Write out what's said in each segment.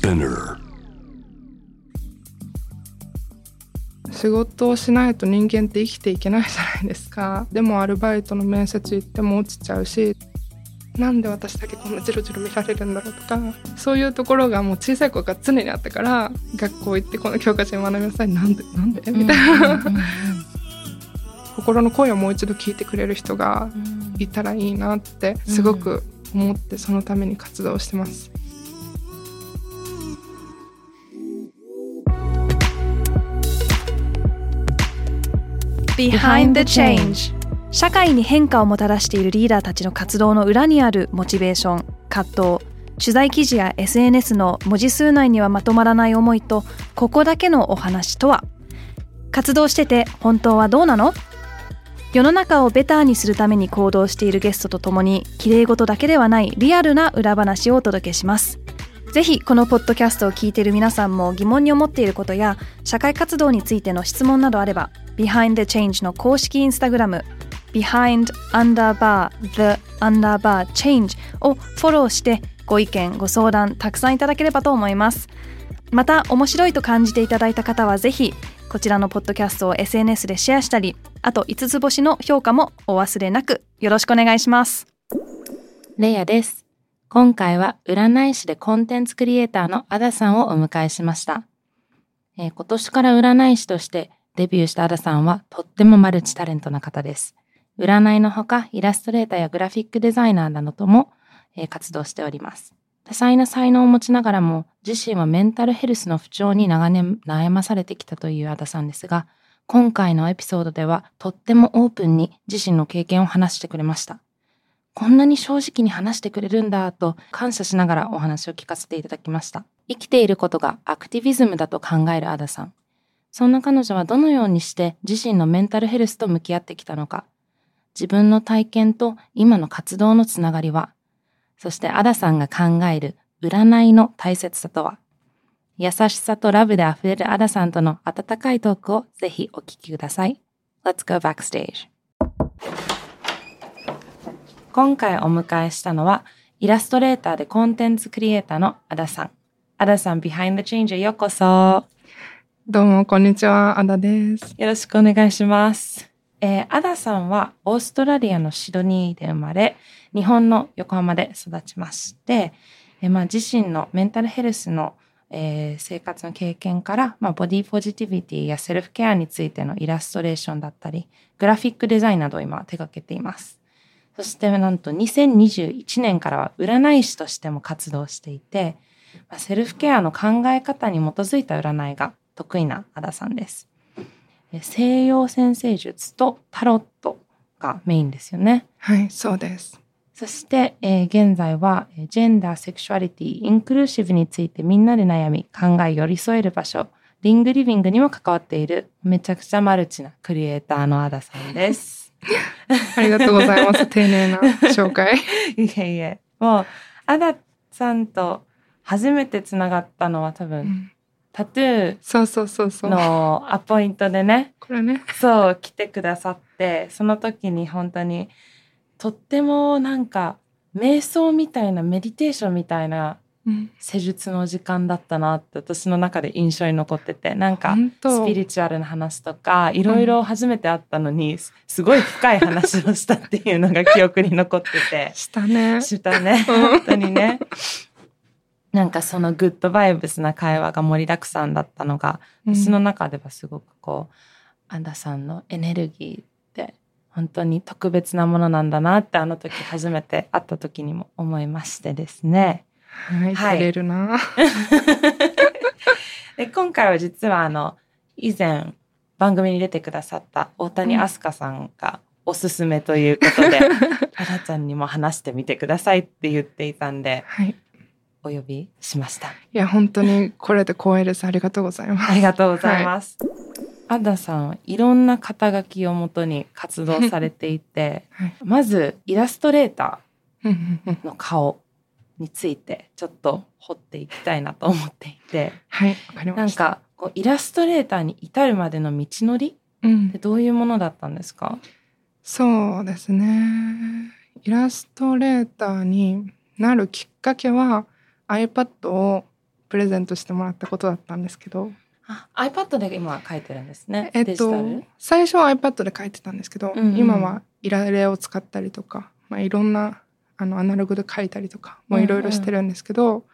Spinner. 仕事をしないと人間って生きていけないじゃないですか。でもアルバイトの面接行っても落ちちゃうし。なんで私だけこんなジロジロ見られるんだろうとか。そういうところがもう小さい子が常にあったから学校行ってこの教科書に学びなさい。なんでなんで？みたいな。心の声をもう一度聞いてくれる人がいたらいいなってすごく思ってそのために活動してます。Behind the Change. 社会に変化をもたらしているリーダーたちの活動の裏にあるモチベーション葛藤。取材記事や SNS の文字数内にはまとまらない思いとここだけのお話とは？活動してて本当はどうなの？世の中をベターにするために行動しているゲストとともに綺麗事だけではないリアルな裏話をお届けします。ぜひこのポッドキャストを聞いている皆さんも疑問に思っていることや社会活動についての質問などあれば Behind the Change の公式インスタグラム Behind underbar the underbar change をフォローしてご意見ご相談たくさんいただければと思いますまた面白いと感じていただいた方はぜひこちらのポッドキャストを SNS でシェアしたりあと5つ星の評価もお忘れなくよろしくお願いしますレイヤです。今回は占い師でコンテンツクリエイターのアダさんをお迎えしました。えー今年から占い師としてデビューしたアダさんはとってもマルチタレントな方です。占いのほかイラストレーターやグラフィックデザイナーなどとも、えー活動しております。多彩な才能を持ちながらも自身はメンタルヘルスの不調に長年悩まされてきたというアダさんですが、今回のエピソードではとってもオープンに自身の経験を話してくれました。こんなに正直に話してくれるんだと感謝しながらお話を聞かせていただきました。生きていることがアクティビズムだと考えるアダさん。そんな彼女はどのようにして自身のメンタルヘルスと向き合ってきたのか。自分の体験と今の活動のつながりは。そしてアダさんが考える占いの大切さとは。優しさとラブで溢れるアダさんとの温かいトークをぜひお聞きください。Let's go backstage. 今回お迎えしたのは、イラストレーターでコンテンツクリエイターのアダさん。アダさん、Behind the Change へようこそ。どうもこんにちはアダです。よろしくお願いします。えーアダさんはオーストラリアのシドニーで生まれ、日本の横浜で育ちまして、えーまあ、自身のメンタルヘルスの、えー生活の経験から、まあ、ボディポジティビティやセルフケアについてのイラストレーションだったり、グラフィックデザインなどを今手掛けています。そしてなんと2021年からは占い師としても活動していて、まあセルフケアの考え方に基づいた占いが得意なアダさんです。え西洋占星術とタロットがメインですよね。はいそうです。そして、えー現在はえージェンダー、セクシュアリティ、インクルーシブについてみんなで悩み、考え寄り添える場所、リングリビングにも関わっているめちゃくちゃマルチなクリエイターのアダさんです。ありがとうございます丁寧な紹介。いえいえ。もう、アダさんと初めてつながったのは多分、うんタトゥそうそうそうそーう。のアポイントでね、これね。そう、来てくださって、その時に本当に、とってもなんか、瞑想みたいな、メディテーションみたいなうん施術の時間だったなって私の中で印象に残ってて、なんか、スピリチュアルな話とか、いろいろ初めて会ったのに、すすごい深い話をしたっていうのが記憶に残ってて。したね。したね。うん本当にね。なんかそのグッドバイブスな会話が盛りだくさんだったのが、うん私の中ではすごくこう、アンダさんのエネルギーって本当に特別なものなんだなってあの時初めて会った時にも思いましてですね。はい、はい照れるな。で今回は実はあの、以前番組に出てくださった大谷飛鳥さんがおすすめということで、あらちゃんにも話してみてくださいって言っていたんで、はい。お呼びしました。いや本当にこれで光栄です。ありがとうございます。ありがとうございます。アダさんはいろんな肩書きをもとに活動されていて、はいまずイラストレータうんうんうんーの顔についてちょっと掘っていきたいなと思っていて、はい、わかりなんました。かこうイラストレーターに至るまでの道のりうんってどういうものだったんですか？そうですね。イラストレーターになるきっかけは iPad をプレゼントしてもらったことだったんですけど、あ iPad で今書いてるんですね？えっと最初は iPad で書いてたんですけど、うんうん今はイラレを使ったりとか、まあ、いろんなあのアナログで書いたりとかもいろいろしてるんですけど、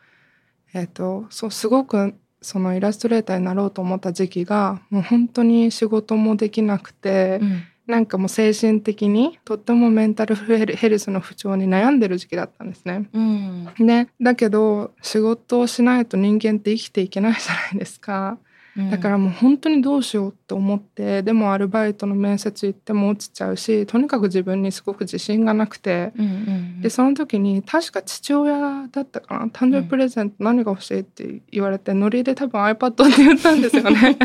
えっとそうすごくそのイラストレーターになろうと思った時期がもう本当に仕事もできなくて、うんなんかもう精神的にとってもメンタルヘルヘルスの不調に悩んでる時期だったんですね。うんね、だけど仕事をしないと人間って生きていけないじゃないですか。だからもう本当にどうしようと思ってでもアルバイトの面接行っても落ちちゃうしとにかく自分にすごく自信がなくて。でその時に確か父親だったかな。誕生日プレゼント何が欲しいって言われてノリで多分 iPad って言ったんですよね。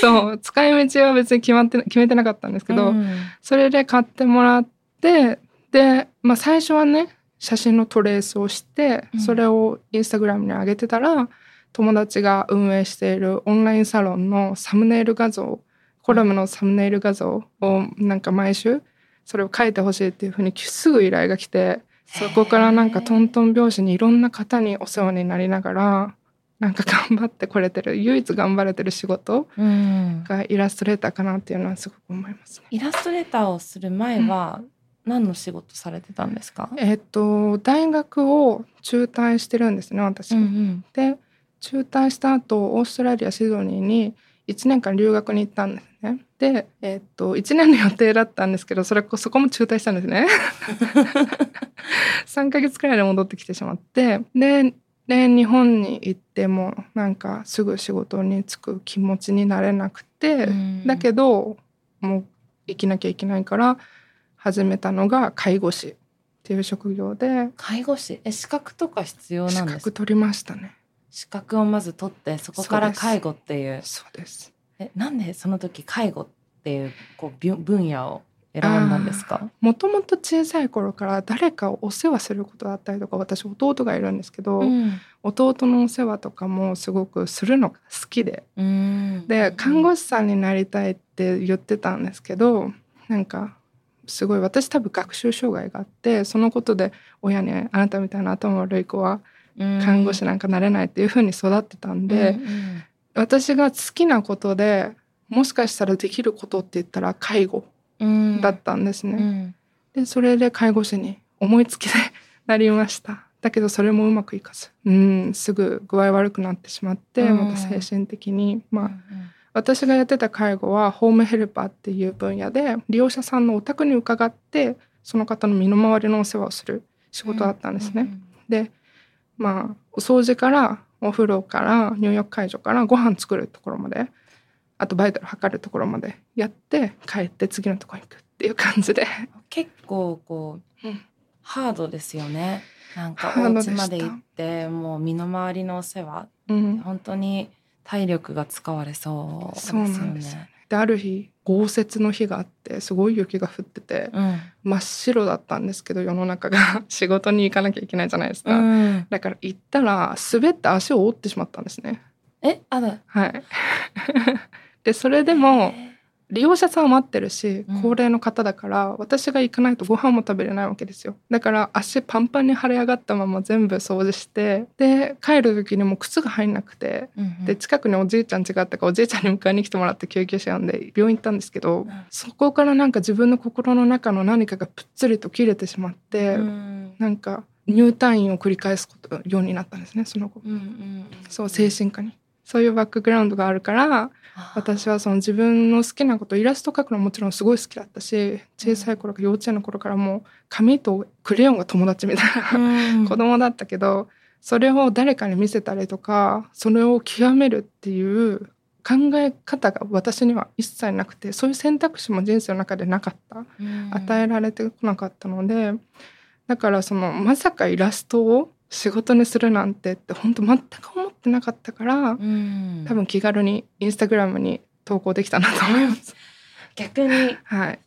そう。使い道は別に決まって決めてなかったんですけど、うん。それで買ってもらってで、まあ、最初はね写真のトレースをしてうん。それをインスタグラムに上げてたら、友達が運営しているオンラインサロンのサムネイル画像コラムのサムネイル画像をなんか毎週それを書いてほしいっていうふうにすぐ依頼が来てそこからなんかトントン拍子にいろんな方にお世話になりながらなんか頑張ってこれてる唯一頑張れてる仕事うんがイラストレーターかなっていうのはすごく思いますね。イラストレーターをする前は何の仕事されてたんですか？えっと大学を中退してるんですね私。んで中退した後オーストラリアシドニーに1年間留学に行ったんですね。で、えっと1年の予定だったんですけどそれこそこも中退したんですね。3ヶ月くらいで戻ってきてしまってでで日本に行ってもなんかすぐ仕事に就く気持ちになれなくて、うんだけどもう生きなきゃいけないから始めたのが介護士っていう職業で介護士？え資格とか必要資なんですか？格取りましたね。資格をまず取ってそこから介護っていう。そうです。えなんでその時介護っていうこう分野を選んだんですか？もともと小さい頃から誰かをお世話することだったりとか私弟がいるんですけど、うん。弟のお世話とかもすごくするのが好きで。うん。で看護師さんになりたいって言ってたんですけどなんかすごい私多分学習障害があってそのことで親に「あなたみたいな頭悪い子は看護師なんかなれない」っていうふうに育ってたんで、うん私が好きなことでもしかしたらできることって言ったら介護うん。だったんですね。うん。でそれで介護士に思いつきで なりました。だけどそれもうまくいかずうんすぐ具合悪くなってしまって、うん。また精神的に。まあうん私がやってた介護はホームヘルパーっていう分野で利用者さんのお宅に伺ってその方の身の回りのお世話をする仕事だったんですね。でまあお掃除からお風呂から入浴介助からご飯作るところまであとバイタル測るところまでやって帰って次のところに行くっていう感じで。結構こう、うん。ハードですよね。なんかお家まで行ってもう身の回りのお世話。うん、本当に体力が使われそうですよね。そうなんですよである日豪雪の日があってすごい雪が降っててうん。真っ白だったんですけど世の中が。仕事に行かなきゃいけないじゃないですか、うん、だから行ったら滑って足を折ってしまったんですね。えあだはい。でそれでも利用者さんは待ってるしうん。高齢の方だから、私が行かないとご飯も食べれないわけですよ。だから足パンパンに腫れ上がったまま全部掃除してで帰る時にもう靴が入んなくてうんうん。で近くにおじいちゃん家があったからおじいちゃんに迎えに来てもらって救急車呼んで病院行ったんですけど、ん。そこからなんか自分の心の中の何かがぷっつりと切れてしまって、うん。なんか入退院を繰り返すことようになったんですねその後。うんうん。そう精神科にそういうバックグラウンドがあるから私はその自分の好きなことイラスト描くのはもちろんすごい好きだったし小さい頃から幼稚園の頃からもう紙とクレヨンが友達みたいなうん。子供だったけどそれを誰かに見せたりとかそれを極めるっていう考え方が私には一切なくてそういう選択肢も人生の中でなかった。うん。与えられてこなかったのでだからそのまさかイラストを仕事にするなんてって本当全く思ってなかったからうん多分気軽にインスタグラムに投稿できたなと思います。逆にはい、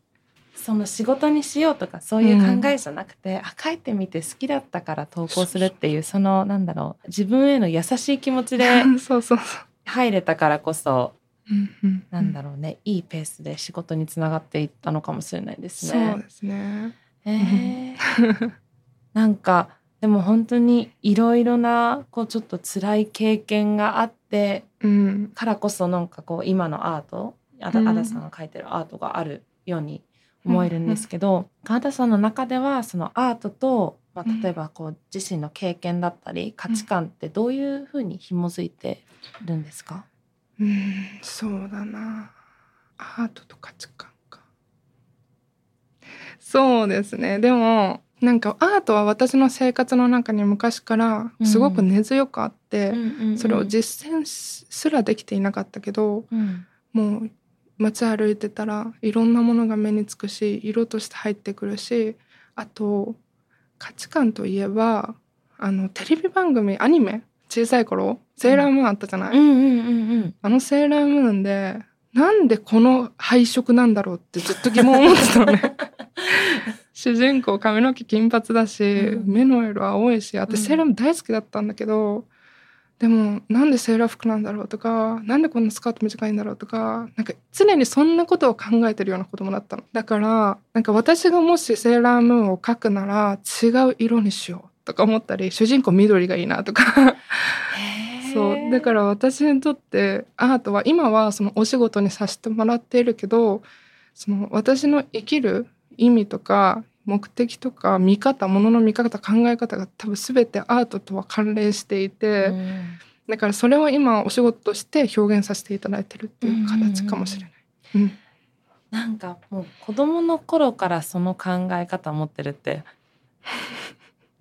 その仕事にしようとかそういう考えじゃなくて、あ書いてみて好きだったから投稿するっていうそのなんだろう自分への優しい気持ちで そうそうそう。入れたからこそうんうんなんだろうね、いいペースで仕事につながっていったのかもしれないですそうね。ですね。えー なんかでも本当にいろいろなこうちょっと辛い経験があってうん。からこそなんかこう今のアートあだうん。あださんが描いてるアートがあるように思えるんですけど、川田さんの中ではそのアートと、まうん。あ、例えばこう自身の経験だったり価値観ってどういうふうに紐づいてるんですか、うんそうだな。アートと価値観か。そうですね。でもなんかアートは私の生活の中に昔からすごく根強くあって、それを実践すらできていなかったけどうん。もう街歩いてたらいろんなものが目につくし色として入ってくるしあと価値観といえばあのテレビ番組アニメ小さい頃セーラームーンあったじゃない、あのセーラームーンでなんでこの配色なんだろうってずっと疑問を持ってたのね 主人公髪の毛金髪だし、うん。目の色青いしうん。私セーラームーン大好きだったんだけど、でもなんでセーラー服なんだろうとかなんでこんなスカート短いんだろうとかなんか常にそんなことを考えてるような子供だったの。だからなんか私がもしセーラームーンを描くなら違う色にしようとか思ったり主人公緑がいいなとか。そう。だからら私にとってアートは今はそのお仕事にさせてもらっているけどその私の生きる意味とか目的とか見方ものの見方考え方が多分全てアートとは関連していて、だからそれを今お仕事として表現させていただいてるっていう形かもしれない。うんなんかもう子供の頃からその考え方を持ってるって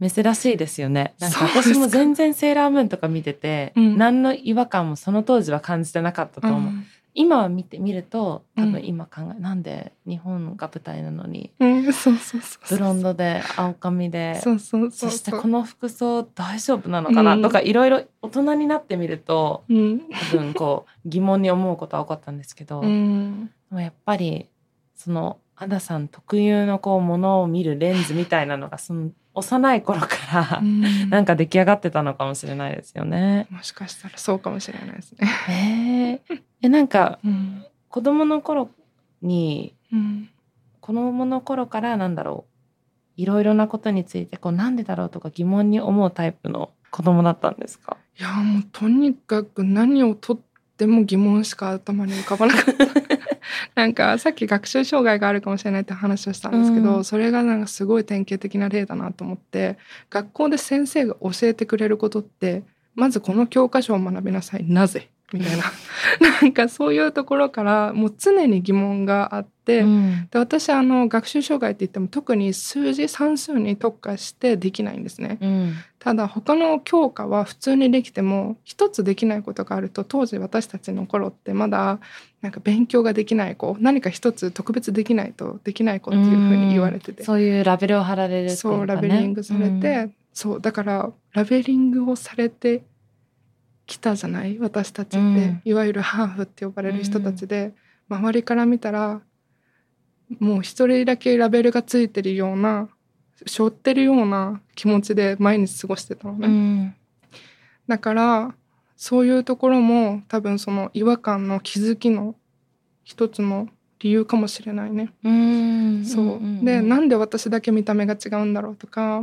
珍しいですよね。なんか私も全然セーラームーンとか見てて、うん何の違和感もその当時は感じてなかったと思う。今は見てみると多分今考え、なんで日本が舞台なのにブロンドで青髪でそしてこの服装大丈夫なのかな、うん。とかいろいろ大人になってみるとうん。多分こう疑問に思うことは多かったんですけど、うん。でもやっぱりそのアダさん特有のこうものを見るレンズみたいなのがその幼い頃からうんなんか出来上がってたのかもしれないですよね。もしかしたらそうかもしれないですね。へええなんかうん子供の頃にうん子供の頃からなんだろういろいろなことについてこうなんでだろうとか疑問に思うタイプの子供だったんですか？いやもうとにかく何をとっても疑問しか頭に浮かばなかった。なんかさっき学習障害があるかもしれないって話をしたんですけど、うん。それがなんかすごい典型的な例だなと思って学校で先生が教えてくれることってまずこの教科書を学びなさい。なぜ？みたいな。なんかそういうところからもう常に疑問があって、うん。で私あの学習障害って言っても特に数字算数に特化してできないんですね。うん。ただ他の教科は普通にできても一つできないことがあると当時私たちの頃ってまだなんか勉強ができない子何か一つ特別できないとできない子っていうふうに言われてて、そういうラベルを貼られるっていうか、ね、そうラベリングされて、そうだからラベリングをされてきたじゃない？私たちって、うん。いわゆるハーフって呼ばれる人たちで、周りから見たらもう一人だけラベルがついてるような背負ってるような気持ちで毎日過ごしてたのね。うん。だからそういうところも多分その違和感の気づきの一つの理由かもしれないね。うん。そう、ん。んでなんで私だけ見た目が違うんだろうとか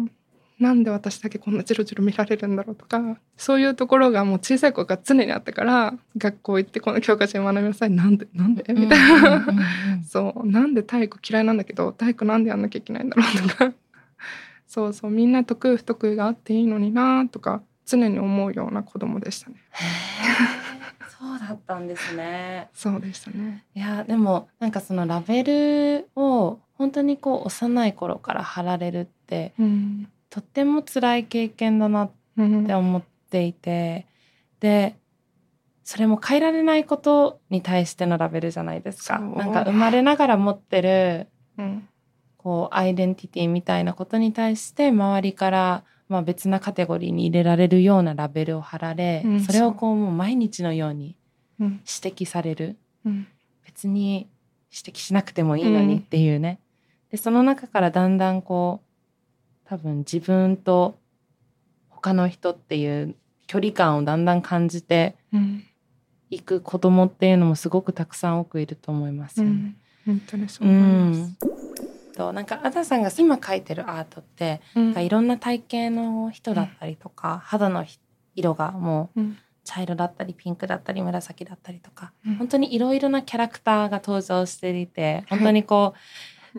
なんで私だけこんなジロジロ見られるんだろうとかそういうところがもう小さい子が常にあったから学校行ってこの教科書に学びなさい。なんでなんで？みたいな、そう。なんで体育嫌いなんだけど体育なんでやんなきゃいけないんだろうとか。そうそう。みんな得意不得意があっていいのになとか常に思うような子供でしたね。そうだったんですね。そうでしたね。いやでもなんかそのラベルを本当にこう幼い頃から貼られるってうんとっても辛い経験だなっうん。て思っていてでそれも変えられないことに対してのラベルじゃないですか。なんか生まれながら持ってるうん。こうアイデンティティみたいなことに対して周りから、まあ、別なカテゴリーに入れられるようなラベルを貼られ、うん。それをこうもう毎日のようにう。ん。指摘される。うん。別に指摘しなくてもいいのにっていうね、でその中からだんだんこう多分自分と他の人っていう距離感をだんだん感じてうん。いく子供っていうのもすごくたくさん多くいると思いますよね。うん。本当にそう思います。となんかアダさんが今描いてるアートって、うん。なんかいろんな体型の人だったりとか、肌のひ色がもううん。茶色だったりピンクだったり紫だったりとか、うん。本当にいろいろなキャラクターが登場していて本当にこう、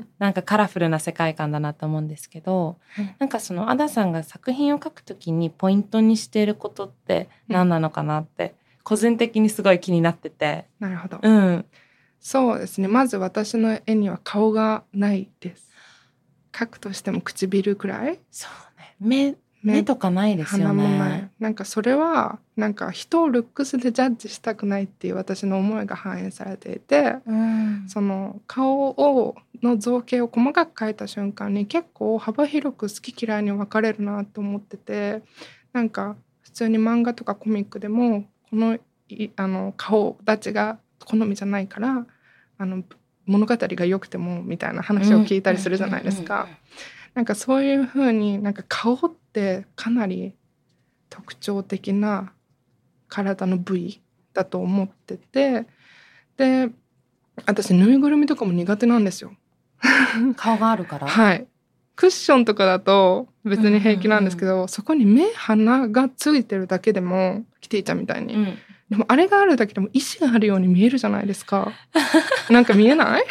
なんかカラフルな世界観だなと思うんですけど、うん。なんかそのアダさんが作品を描くときにポイントにしていることって何なのかなって、個人的にすごい気になってて。なるほど、うん、そうですね。まず私の絵には顔がないです。描くとしても唇くらい？そうね。目目とかないですよ鼻もな。なんかそれはなんか人をルックスでジャッジしたくないっていう私の思いが反映されていてうんその顔をの造形を細かく描いた瞬間に結構幅広く好き嫌いに分かれるなと思っててなんか普通に漫画とかコミックでもこのいあの顔立ちが好みじゃないからあの物語が良くてもみたいな話を聞いたりするじゃないですか。なんかそういう風になんか顔ってかなり特徴的な体の部位だと思っててで私ぬいぐるみとかも苦手なんですよ。顔があるから？はい。クッションとかだと別に平気なんですけど、そこに目鼻がついてるだけでもキティちゃんみたいに、うんでもあれがあるだけでも意志があるように見えるじゃないですか。なんか見えない？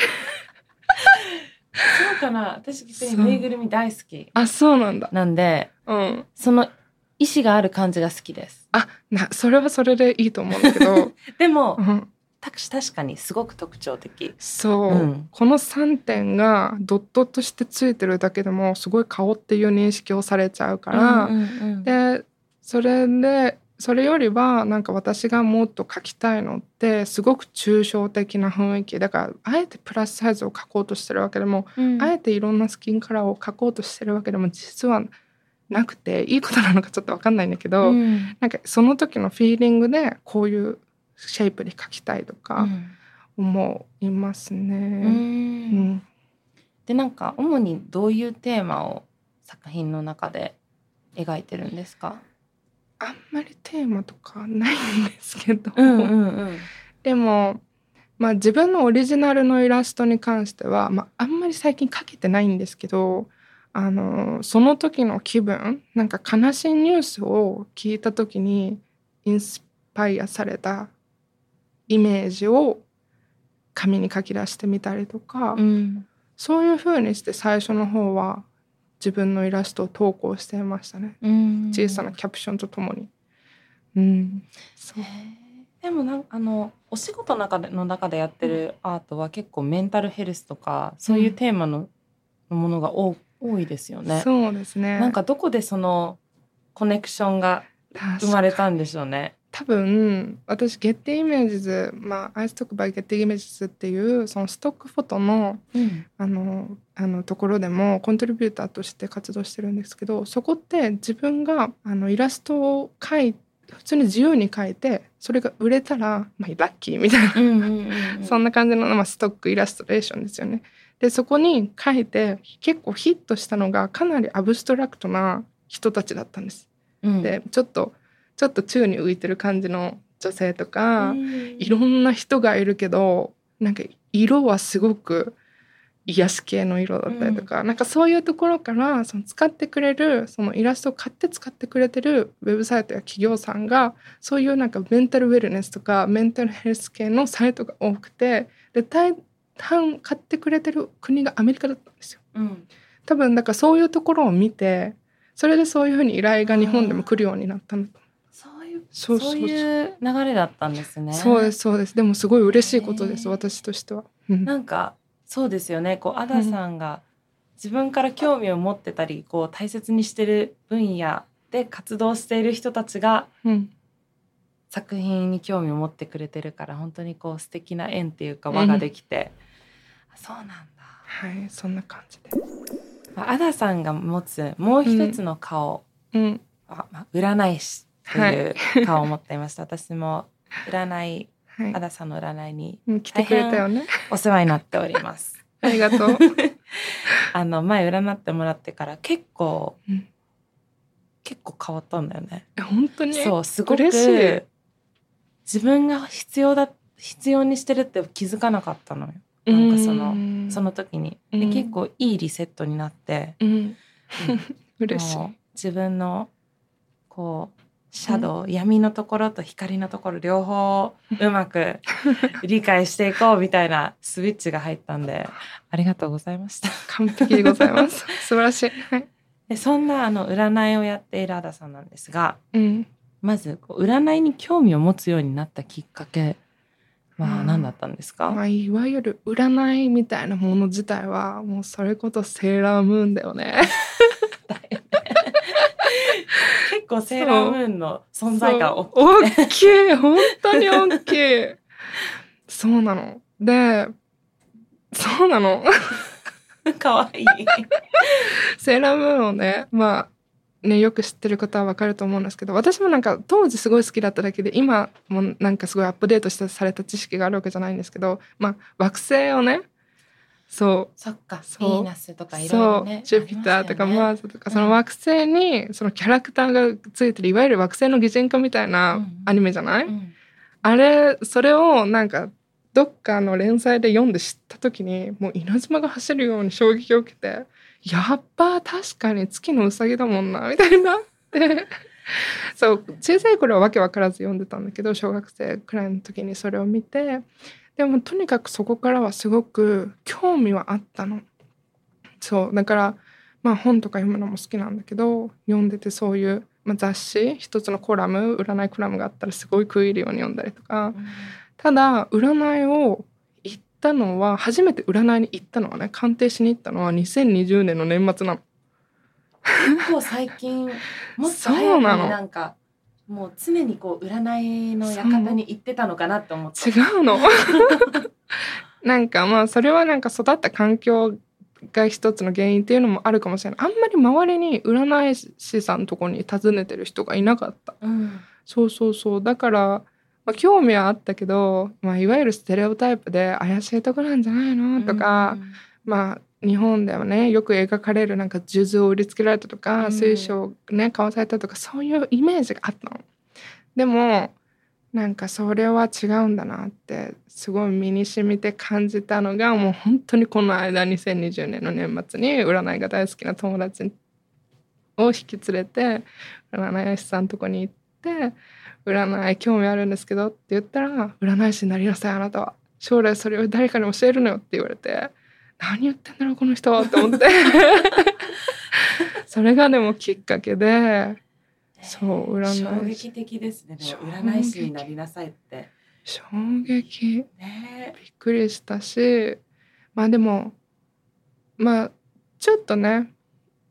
そうかな。私別にぬいぐるみ大好き。あそうなんだ。なんでうん。その意志がある感じが好きです。あなそれはそれでいいと思うんだけど、でもうん、た確かにすごく特徴的。そう、うん。この3点がドットとしてついてるだけでもすごい顔っていう認識をされちゃうから、うんうんうん。でそれでそれよりはなんか私がもっと描きたいのってすごく抽象的な雰囲気。だからあえてプラスサイズを描こうとしてるわけでも、うん。あえていろんなスキンカラーを描こうとしてるわけでも実はなくていいことなのかちょっと分かんないんだけど、うん。なんかその時のフィーリングでこういうシェイプに描きたいとうかん。思いますうね。うん。ん。でなんか主にどういうテーマを作品の中で描いてるんですか？あんまりテーマとかないんですけど、うんうんでも、まあ、自分のオリジナルのイラストに関しては、まあ、あんまり最近描けてないんですけどあのその時の気分なんか悲しいニュースを聞いた時にインスパイアされたイメージを紙に書き出してみたりとか、うん。そういう風にして最初の方は自分のイラストを投稿していましたね。うん。小さなキャプションとともに。うん、そう。でもなんあのお仕事の中での中でやってるアートは結構メンタルヘルスとかそういうテーマの,、ものが多多いですよね。そうですね。なんかどこでそのコネクションが生まれたんでしょうね。多分私ゲッティイメージズまあアイストックバイゲッティイメージズっていうそのストックフォトのうんあのあのところでもコントリビューターとして活動してるんですけどそこって自分があのイラストを描い普通に自由に描いてそれが売れたら、まあ、ラッキーみたいな、うんうんうんうん そんな感じの、まあ、ストックイラストレーションですよね。でそこに描いて結構ヒットしたのがかなりアブストラクトな人たちだったんです。うんでちょっとちょっと宙に浮いてる感じの女性とか、うん。いろんな人がいるけどなんか色はすごく癒し系の色だったりとか、なんかそういうところからその使ってくれるそのイラストを買って使ってくれてるウェブサイトや企業さんがそういうなんかメンタルウェルネスとかメンタルヘルス系のサイトが多くてで大半買ってくれてる国がアメリカだったんですよ。うん。多分だからそういうところを見てそれでそういうふうに依頼が日本でも来るようになったのとそういう流れだったんですね。そうですそうです。でもすごい嬉しいことです私としては。うん。なんかそうですよね。こうアダさんが自分から興味を持ってたりこう大切にしてる分野で活動している人たちがうん。作品に興味を持ってくれてるから本当にこう素敵な縁っていうか輪ができて、あそうなんだ、はい、そんな感じで。まあ、アダさんが持つもう一つの顔うん、は、まあ、占い師という顔を持っていました、私も占いはいア。ダさんの占いにうん来てくれたよね。お世話になっております。ありがとう。あの前占ってもらってから結構、うん結構変わったんだよね。え本当に？そうすごく嬉しい自分が必要だ必要にしてるって気づかなかったのよ。なんかそのうんその時に、でうん結構いいリセットになって、うん 嬉しい自分のこうシャドウ、闇のところと光のところ両方うまく 理解していこうみたいなスイッチが入ったんでありがとうございました。完璧でございます。素晴らしい。はい。でそんなあの占いをやっているアダさんなんですがうん。まずこう占いに興味を持つようになったきっかけは何だったんですか、まあ、いわゆる占いみたいなもの自体はもうそれこそセーラームーンだよね。結構セーラームーンの存在感大きい。大きい。本当に大きい。そうなの。でそうなの。かわいい。セーラームーンをねまあねよく知ってる方はわかると思うんですけど私もなんか当時すごい好きだっただけで今もなんかすごいアップデートしてされた知識があるわけじゃないんですけどまあ惑星をねそう。そっか、ヴィーナスとかいろいそろね。う。ジュピターとかマあーズとかうん。その惑星にそのキャラクターがついてるいわゆる惑星の擬人化みたいなうんアニメじゃない、りますよねあれそれをなんかどっかの連載で読んで知った時にもう稲妻が走るように衝撃を受けてやっぱ確かに月のうさぎだもんなみたいにな。っ てそう小さい頃はわけわからず読んでたんだけど小学生くらいの時にそれを見てでもとにかくそこからはすごく興味はあったの。そうだからまあ本とか読むのも好きなんだけど読んでてそういう、まあ、雑誌一つのコラム占いコラムがあったらすごい食い入るように読んだりとかうんただ占いを行ったのは初めて占いに行ったのはね鑑定しに行ったのは2020年の年末なの。結構最近、もっとそう早くになのなんか、もう常にこう占いの館に行ってたのかなって思って。違うの。なんかまあそれはなんか育った環境が一つの原因っていうのもあるかもしれない。あんまり周りに占い師さんのとこに訪ねてる人がいなかった。うん。そうそうそう。だから、まあ、興味はあったけど、まあ、いわゆるステレオタイプで怪しいとこなんじゃないのとか、まあ日本ではねよく描かれるなんか数珠を売りつけられたとか、うん水晶をね買わされたとかそういうイメージがあったの。でもなんかそれは違うんだなってすごい身に染みて感じたのがもう本当にこの間2020年の年末に占いが大好きな友達を引き連れて占い師さんのとこに行って占い興味あるんですけどって言ったら占い師になりなさいあなたは将来それを誰かに教えるのよって言われて何言ってんだろうこの人って思って。それがでもきっかけでそう占い。師衝撃的ですね。占い師になりなさいって。衝撃。ねびっくりしたしまあでもまあちょっとね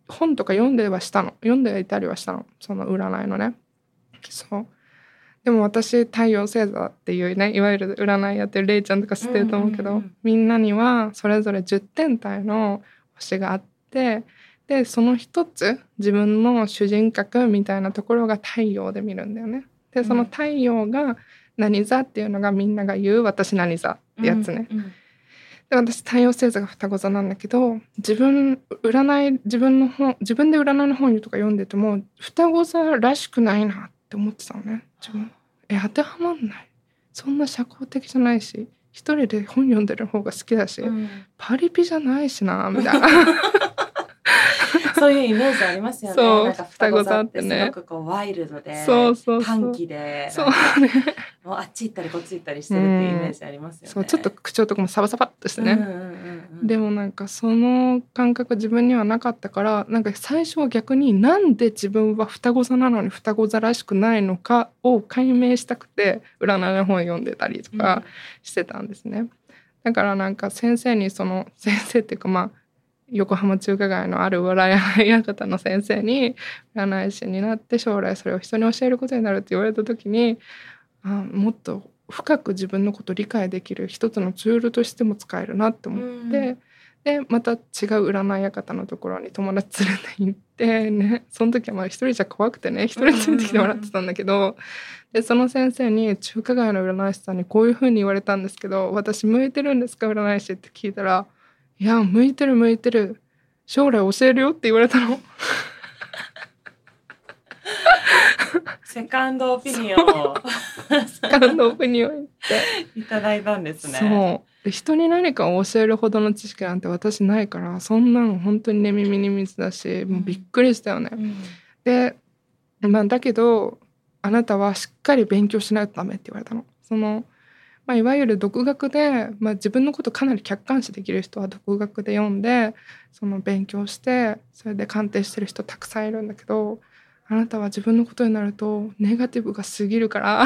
本とか読んではしたの。読んではいたりはしたの。その占いのね。そうでも私太陽星座っていうねいわゆる占いやってるレイちゃんとか知ってると思うけど、うんうんうんみんなにはそれぞれ10天体の星があってでその一つ自分の主人格みたいなところが太陽で見るんだよね。でその太陽が何座っていうのがみんなが言う私何座ってやつね。うんうんで私太陽星座が双子座なんだけど自分占い自分の本自分で占いの本とか読んでても双子座らしくないなって思ってたのねえ当てはまんない。そんな社交的じゃないし一人で本読んでる方が好きだし、うん。パリピじゃないしなみたいな。そういうイメージありますよね。そう双子座ってね。すごくこうワイルドで、そうそう短気で、そう。ねもうあっち行ったりこっち行ったりしてるっていうイメージありますよね。そうちょっと口調とかもサバサバっとしてね、うんうんうんうん、でもなんかその感覚自分にはなかったからなんか最初は逆になんで自分は双子座なのに双子座らしくないのかを解明したくて占いの本読んでたりとかしてたんですね。だからなんか先生にその 先生っていうかまあ横浜中華街のある笑い館の先生に占い師になって将来それを人に教えることになるって言われた時にあもっと深く自分のことを理解できる一つのツールとしても使えるなって思って、うん。でまた違う占い館のところに友達連れて行ってね その時はまあ一人じゃ怖くてね一人連れてきてもらってたんだけど、でその先生に中華街の占い師さんにこういうふうに言われたんですけど私向いてるんですか占い師って聞いたら「いや向いてる向いてる。将来教えるよ」って言われたの。セカンドオピニオンを感動オピニオンって。いただいたんですね。そうで人に何かを教えるほどの知識なんて私ないからそんなの本当にね耳に水だしもうびっくりしたよね。うんで、まあ、だけどあなたはしっかり勉強しないとダメって言われたの。そのまあ、いわゆる独学で、まあ、自分のことかなり客観視できる人は独学で読んでその勉強してそれで鑑定してる人たくさんいるんだけどあなたは自分のことになるとネガティブが過ぎるから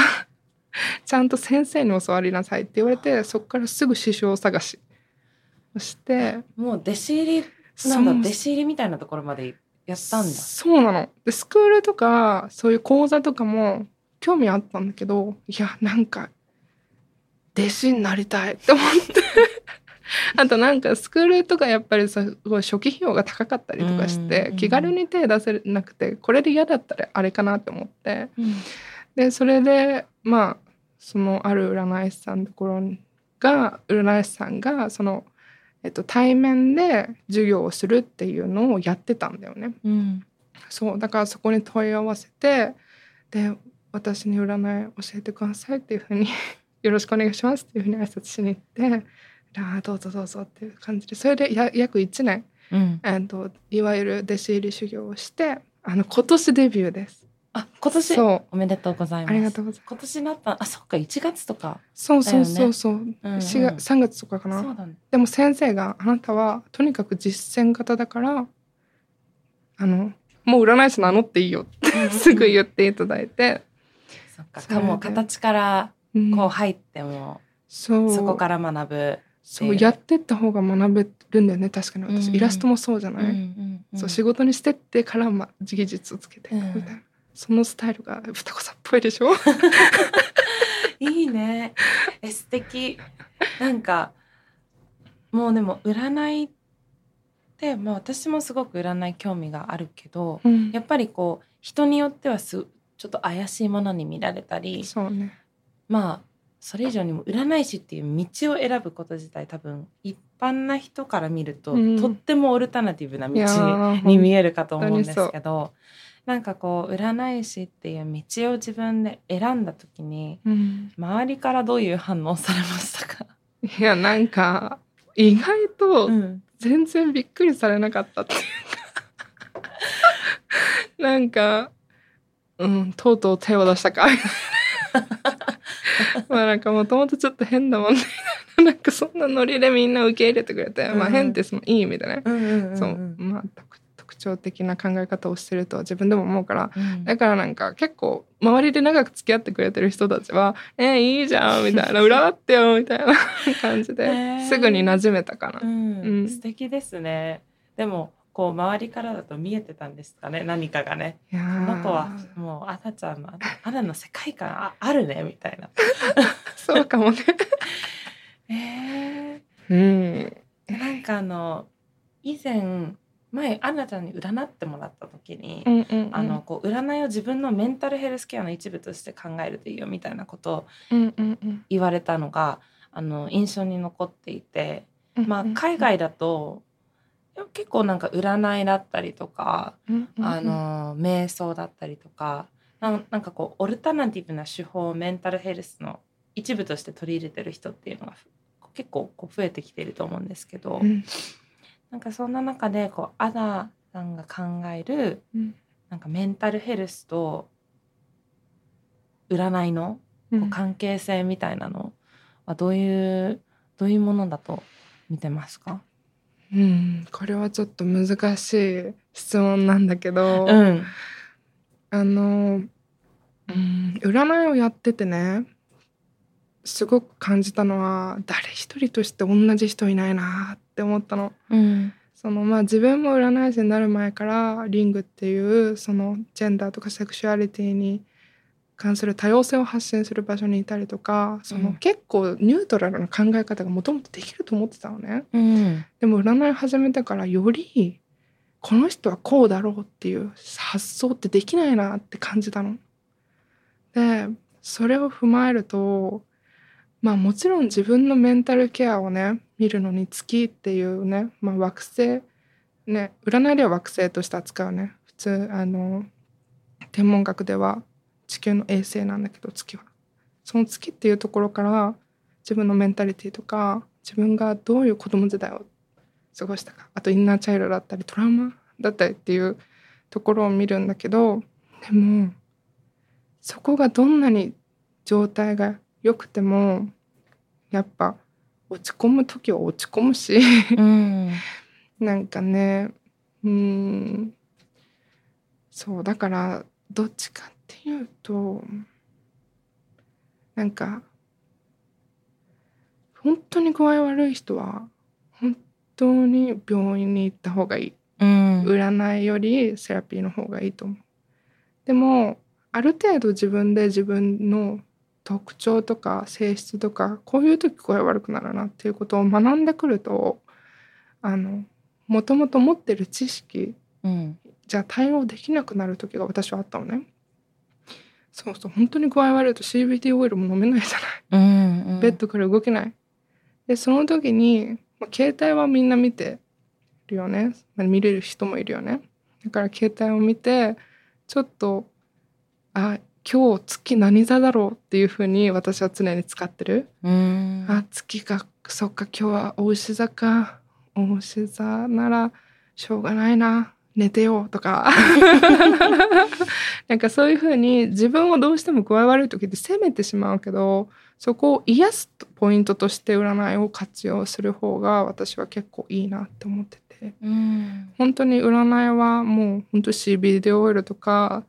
ちゃんと先生に教わりなさいって言われてそこからすぐ師匠探しそしてもう弟子入りなんだ。弟子入りみたいなところまでやったんだ。そうなの。でスクールとかそういう講座とかも興味あったんだけどいやなんか弟子になりたいって思って あとなんかスクールとかやっぱりさすごい初期費用が高かったりとかして気軽に手出せなくてこれで嫌だったらあれかなって思って。うん。でそれでまあそのある占い師さんのところが占い師さんがその、えっと、対面で授業をするっていうのをやってたんだよね。うん。そうだからそこに問い合わせてで私に占い教えてくださいっていうふうに よろしくお願いしますっていうふうに挨拶しに行ってああどうぞどうぞっていう感じでそれでや約1年、うん、えー、といわゆる弟子入り修行をしてあの今年デビューです。あ今年？そうおめでとうございます。ありがとうございます。今年なったあそっか1月とか。そうそうそうそう、うんうん4月3月とかかな。そうだね。でも先生があなたはとにかく実践型だからあのもう占い師名乗っていいよって すぐ言っていただいて、そっかそれでもう形からうんこう入っても、そうそこから学ぶ。そうやってった方が学べるんだよね確かに。私、うん。イラストもそうじゃない、うんうんうん。そう仕事にしてってから、ま、技術をつけてみたいな、そのスタイルが双子さんっぽいでしょ？いいね。え素敵。なんかもうでも占いってまあ私もすごく占い興味があるけど、うん。やっぱりこう人によってはすちょっと怪しいものに見られたり、そうね。まあそれ以上にも占い師っていう道を選ぶこと自体多分一般な人から見ると、うん。とってもオルタナティブな道に見えるかと思うんですけどなんかこう占い師っていう道を自分で選んだ時にうん。周りからどういう反応されましたか、いやなんか意外とん、全然びっくりされなかったっていうか。なんかうんとうとう手を出したかまあなんかもともとちょっと変だもんね。なんかそんなノリでみんな受け入れてくれて、まあうん変ってそのいい意味でね、うんうんうんそう。まあ特特徴的な考え方をしてるとは自分でも思うから。うん。だからなんか結構周りで長く付き合ってくれてる人たちは「えー、いいじゃん」みたいな「占ってよ」みたいな感じで、すぐに馴染めたかな。うん。うん。素敵ですね。でもこう周りからだと見えてたんですかね何かがねこーの子はもうあなちゃんのああなの世界観ああるねみたいな。そうかもね。えうん。ー、なんかあの以前前アンナちゃんに占ってもらった時に、うんうんうんあのこう占いを自分のメンタルヘルスケアの一部として考えるといいよみたいなことをうんうんうん言われたのがあの印象に残っていて、うんまあ、海外だと結構なんか占いだったりとか、うんうんうん。あの瞑想だったりとかなんなんかこうオルタナティブな手法をメンタルヘルスの一部として取り入れてる人っていうのが結構こう増えてきていると思うんですけど、うん。なんかそんな中でこうアダさんが考えるうん。なんかメンタルヘルスと占いのうこうん関係性みたいなのはどういうどういうものだと見てますか、うん。これはちょっと難しい質問なんだけど、うん。あの、うん、占いをやっててねすごく感じたのは誰一人として同じ人いないなって思ったの。うん。そのまあ自分も占い師になる前からリングっていうそのジェンダーとかセクシュアリティに関する多様性を発信する場所にいたりとかそのうん結構ニュートラルな考え方がもともとできると思ってたのね。うんでも占い始めてからよりこの人はこうだろうっていう発想ってできないなって感じたの。でそれを踏まえるとまあもちろん自分のメンタルケアをね見るのに月っていうね、まあ、惑星ね占いでは惑星として扱うね普通あの天文学では地球の衛星なんだけど月は。その月っていうところから自分のメンタリティとか自分がどういう子供時代を過ごしたかあとインナーチャイルドだったりトラウマだったりっていうところを見るんだけどでもそこがどんなに状態が良くてもやっぱ落ち込む時は落ち込むしうん なんかねうんそうだからどっちかっていうとなんか本当に具合悪い人は本当に病院に行った方がいい。うん。占いよりセラピーの方がいいと思う。でもある程度自分で自分の特徴とか性質とかこういう時声悪くなるなっていうことを学んでくるとあのもともと持ってる知識うん。じゃあ対応できなくなる時が私はあったのねそうそう本当に具合悪いと CBD オイルも飲めないじゃない。うんうん。ベッドから動けない。でその時に、まあ、携帯はみんな見てるよね、まあ、見れる人もいるよね。だから携帯を見てちょっとあ今日月何座だろうっていうふうに私は常に使ってる、うん。あ月がそっか今日はお牛座か。お牛座ならしょうがないな寝てようとか。なんかそういうふうに自分をどうしても具合悪い時って責めてしまうけどそこを癒すポイントとして占いを活用する方が私は結構いいなって思ってて。うん。本当に占いはもう本当 CBD オイルとか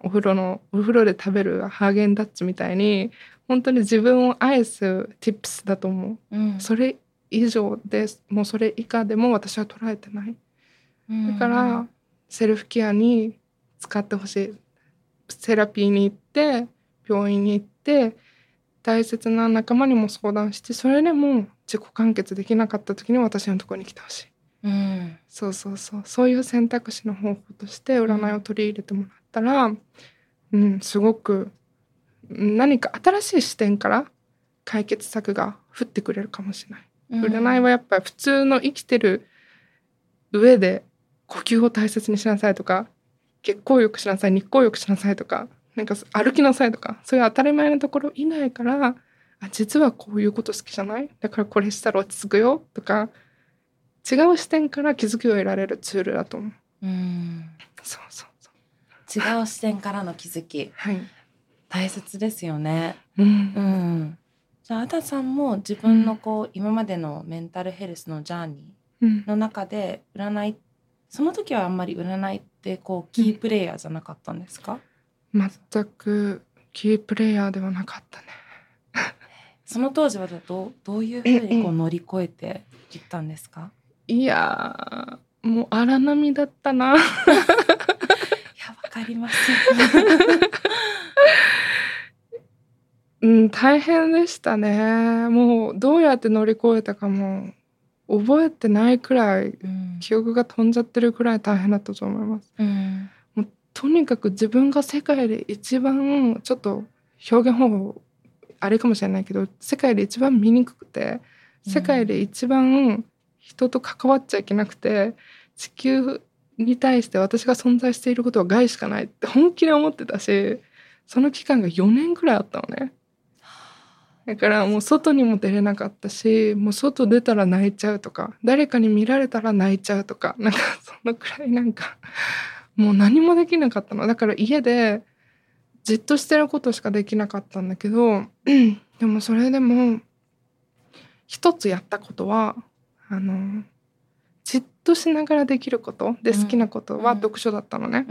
お風呂のお風呂で食べるハーゲンダッツみたいに本当に自分を愛す tips だと思う。うん。それ以上でもうそれ以下でも私は捉えてないだからセルフケアに使ってほしい。セラピーに行って病院に行って大切な仲間にも相談してそれでも自己完結できなかった時に私のところに来てほしい。うん。そうそうそう。そういう選択肢の方法として占いを取り入れてもらったらうんすごくうん何か新しい視点から解決策が降ってくれるかもしれない。占いはやっぱり普通の生きてる上で呼吸を大切にしなさいとか血行浴しなさい日光浴しなさいとかなんか歩きなさいとかそういう当たり前のところ以外からあ実はこういうこと好きじゃない？だからこれしたら落ち着くよとか違う視点から気づきを得られるツールだと思う。うん。そうそうそう。違う視点からの気づき。はい。大切ですよね。うん。うん。じゃあアダさんも自分のこう今までのメンタルヘルスのジャーニうん。ーの中で占いその時はあんまり占いってこうキープレイヤーじゃなかったんですか？全くキープレイヤーではなかったね その当時はどうどういうふうにこう乗り越えていったんですか？いやーもう荒波だったな いやわかります。うん、大変でしたね。もうどうやって乗り越えたかも覚えてないくらいうん記憶が飛んじゃってるくらい大変だったと思います。うんとにかく自分が世界で一番ちょっと表現方法あれかもしれないけど世界で一番醜くて世界で一番人と関わっちゃいけなくて地球に対して私が存在していることは害しかないって本気で思ってたしその期間が4年くらいあったのね。だからもう外にも出れなかったしもう外出たら泣いちゃうとか誰かに見られたら泣いちゃうとかなんかそのくらいなんかもう何もできなかったの。だから家でじっとしてることしかできなかったんだけど でもそれでも一つやったことはあのじっとしながらできることでうん好きなことはうん。読書だったのね、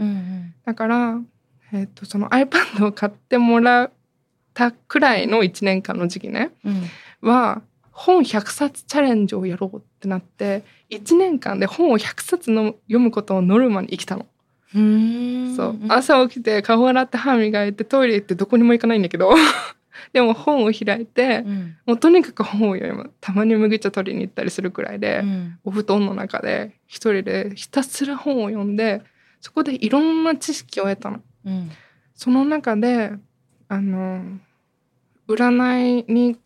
だから、えっとその iPad を買ってもらったくらいの1年間の時期ねうんは本100冊チャレンジをやろうってなって1年間で本を100冊の読むことをノルマに生きたの。うそう。朝起きて顔洗って歯磨いてトイレ行ってどこにも行かないんだけど でも本を開いてうん。もうとにかく本を読む。たまに麦茶取りに行ったりするくらいで、うん。お布団の中で一人でひたすら本を読んでそこでいろんな知識を得たの。うん。その中であの占いに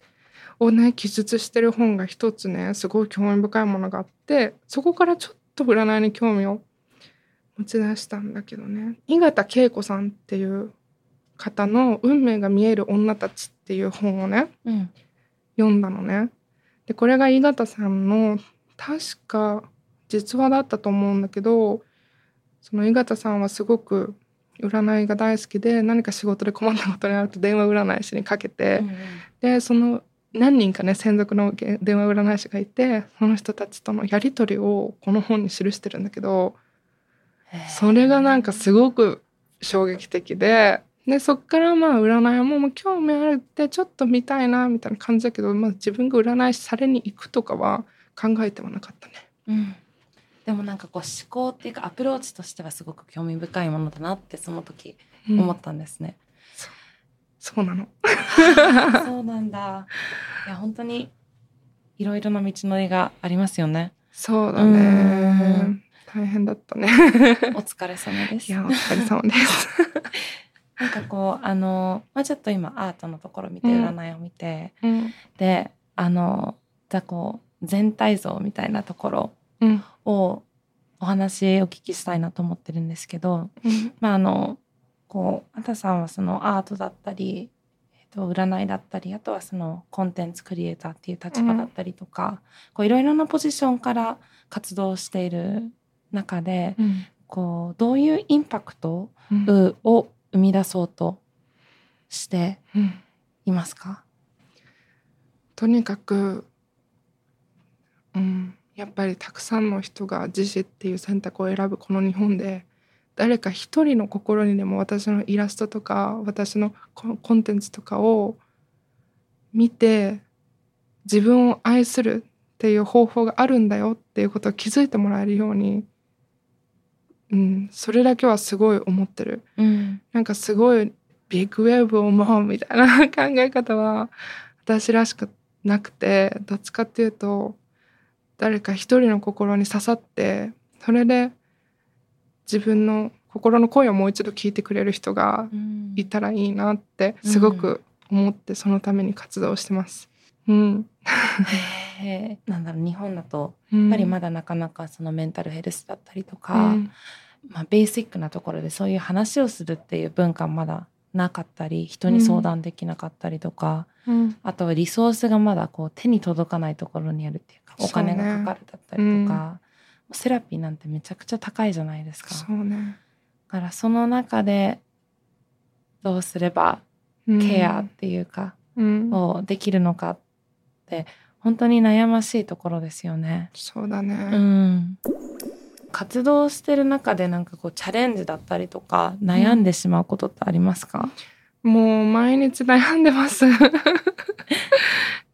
をね記述してる本が一つねすごい興味深いものがあってそこからちょっと占いに興味を持ち出したんだけどね井形恵子さんっていう方の「運命が見える女たち」っていう本をねうん読んだのね。でこれが井形さんの確か実話だったと思うんだけどその井形さんはすごく占いが大好きで何か仕事で困ったことになると電話占い師にかけて、うんうん。でその何人かね専属のげ電話占い師がいてその人たちとのやり取りをこの本に記してるんだけどそれがなんかすごく衝撃的ででそっからまあ占いももう興味あるってちょっと見たいなみたいな感じだけど、まあ、自分が占い師されに行くとかは考えてはなかったね。うんでもなんかこう思考っていうかアプローチとしてはすごく興味深いものだなってその時うん思ったんですね。そうなの？そうなんだ。いや本当にいろいろな道のりがありますよね。そうだうねん。大変だったね。お疲れ様です。いやお疲れ様です。なんかこうあの、まあ、ちょっと今アートのところ見てうん占いを見て、うんであのじゃあこう全体像みたいなところうんをお話お聞きしたいなと思ってるんですけど、うん。まああのこうあたさんはそのアートだったり、えっと占いだったりあとはそのコンテンツクリエイターっていう立場だったりとか、こういろいろなポジションから活動している中でうん。こうどういうインパクトうんを生み出そうとしてうん。いますか、とにかく、うん、やっぱりたくさんの人が自死っていう選択を選ぶこの日本で誰か一人の心にでも私のイラストとか私のコンテンツとかを見て自分を愛するっていう方法があるんだよっていうことを気づいてもらえるように、うん、それだけはすごい思ってる。うんなんかすごいビッグウェーブを思うみたいな考え方は私らしくなくてどっちかっていうと誰か一人の心に刺さってそれで自分の心の声をもう一度聞いてくれる人がうん。いたらいいなってすごく思ってそのために活動してます。うん、なんだろう日本だとややっぱりまだなかなかそのメンタルヘルスだったりとか、うん。まあ、ベーシックなところでそういう話をするっていう文化まだなかったり人に相談できなかったりとか、うん。あとはリソースがまだこう手に届かないところにあるっていうかお金がかかるだったりとか、セラピーなんてめちゃくちゃ高いじゃないですか。そうね、だからその中でどうすればうん。ケアっていうか、うん。をできるのかって本当に悩ましいところですよね。そうだね、うん、活動してる中でなんかこうチャレンジだったりとか悩んでしまうことってありますか、もう毎日悩んでます。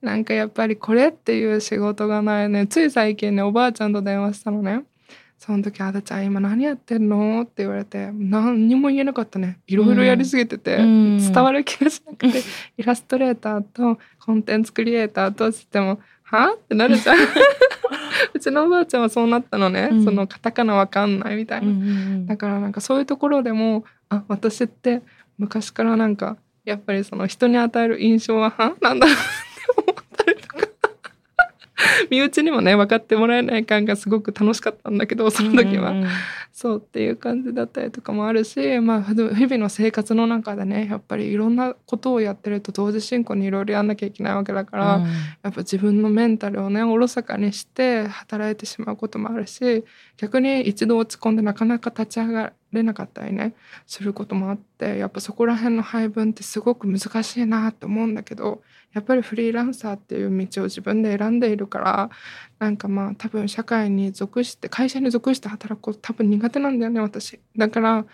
なんかやっぱりこれっていう仕事がないね。つい最近ね、おばあちゃんと電話したのね。その時、あだちゃん今何やってんの？って言われて、何にも言えなかったね。いろいろやりすぎてて、うん伝わる気がしなくて、イラストレーターとコンテンツクリエイターとしても、は？ってなるじゃん。うちのおばあちゃんはそうなったのね。うんそのカタカナわかんないみたいな。うんうんうんだからなんかそういうところでもあ私って昔からなんかやっぱりその人に与える印象ははなんだろうって思ったりとか 身内にもね分かってもらえない感がすごく楽しかったんだけどその時は、うんそうっていう感じだったりとかもあるし、まあ、日々の生活の中でねやっぱりいろんなことをやってると同時進行にいろいろやんなきゃいけないわけだから、うん。やっぱ自分のメンタルをねおろそかにして働いてしまうこともあるし逆に一度落ち込んでなかなか立ち上がれなかったりねすることもあってやっぱそこら辺の配分ってすごく難しいなって思うんだけどやっぱりフリーランサーっていう道を自分で選んでいるからなんかまあ多分社会に属して会社に属して働くこと多分苦手なんだよね私。だから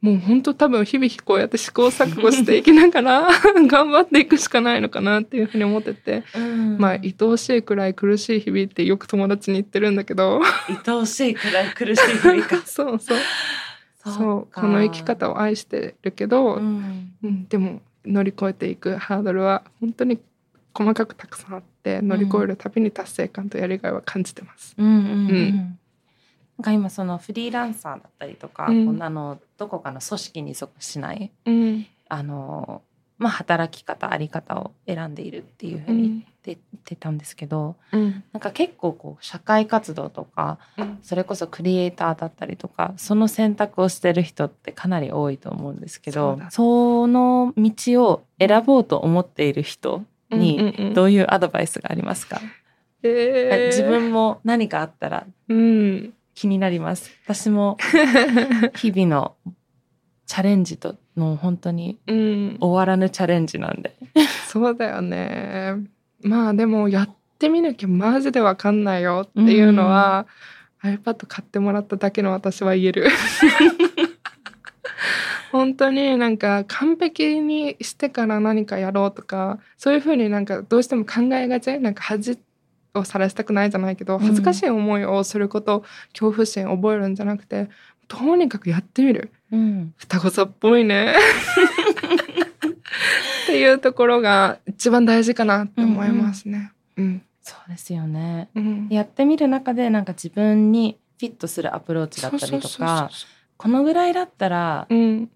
もう本当多分日々こうやって試行錯誤していきながら 頑張っていくしかないのかなっていうふうに思ってて。うん。まあ愛おしいくらい苦しい日々ってよく友達に言ってるんだけど。愛おしいくらい苦しい日々か。そうそう。そうか。この生き方を愛してるけど、ううんん。でも乗り越えていくハードルは本当に細かくたくさんあって乗り越えるたびに達成感とやりがいは感じてます。うんうんうんうん。なんか今そのフリーランサーだったりとか、うん。こんなのどこかの組織に属しないうん。あの、まあ、働き方あり方を選んでいるっていうふうにうん言ってたんですけど、うん。なんか結構こう社会活動とかうん。それこそクリエイターだったりとかその選択をしてる人ってかなり多いと思うんですけどその道を選ぼうと思っている人にうんうんうん。どういうアドバイスがありますか、えー。自分も何かあったらうん。気になります。私も 日々のチャレンジとの本当にうん。終わらぬチャレンジなんで。そうだよねまあでもやってみなきゃマジでわかんないよっていうのは、iPad 買ってもらっただけの私は言える。本当になんか完璧にしてから何かやろうとかそういうふうになんかどうしても考えがち。なんか恥をさらしたくないじゃないけど恥ずかしい思いをすること、恐怖心覚えるんじゃなくてとにかくやってみる。うん。双子座っぽいね っていうところが一番大事かなって思いますね。うん。そうですよね。うん。やってみる中でなんか自分にフィットするアプローチだったりとか、このぐらいだったらうん。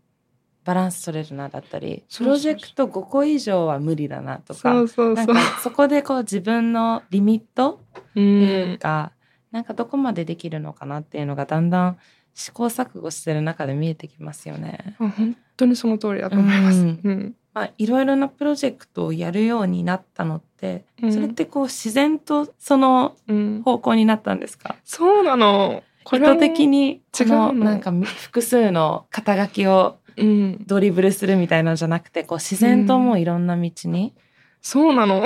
バランス取れるなだったり、プロジェクト5個以上は無理だなとそかう、そうそう。なんかそこでこう自分のリミットうっていうんか、なんかどこまでできるのかなっていうのがだんだん試行錯誤してる中で見えてきますよね。あ本当にその通りだと思います。ううんんまあ、いろいろなプロジェクトをやるようになったのって、うん。それってこう自然とそのうん。方向になったんですか？そうなの。意図的にこのの。なんか複数の肩書きをうん、ドリブルするみたいなのじゃなくてこう自然ともういろんな道に、そうなの。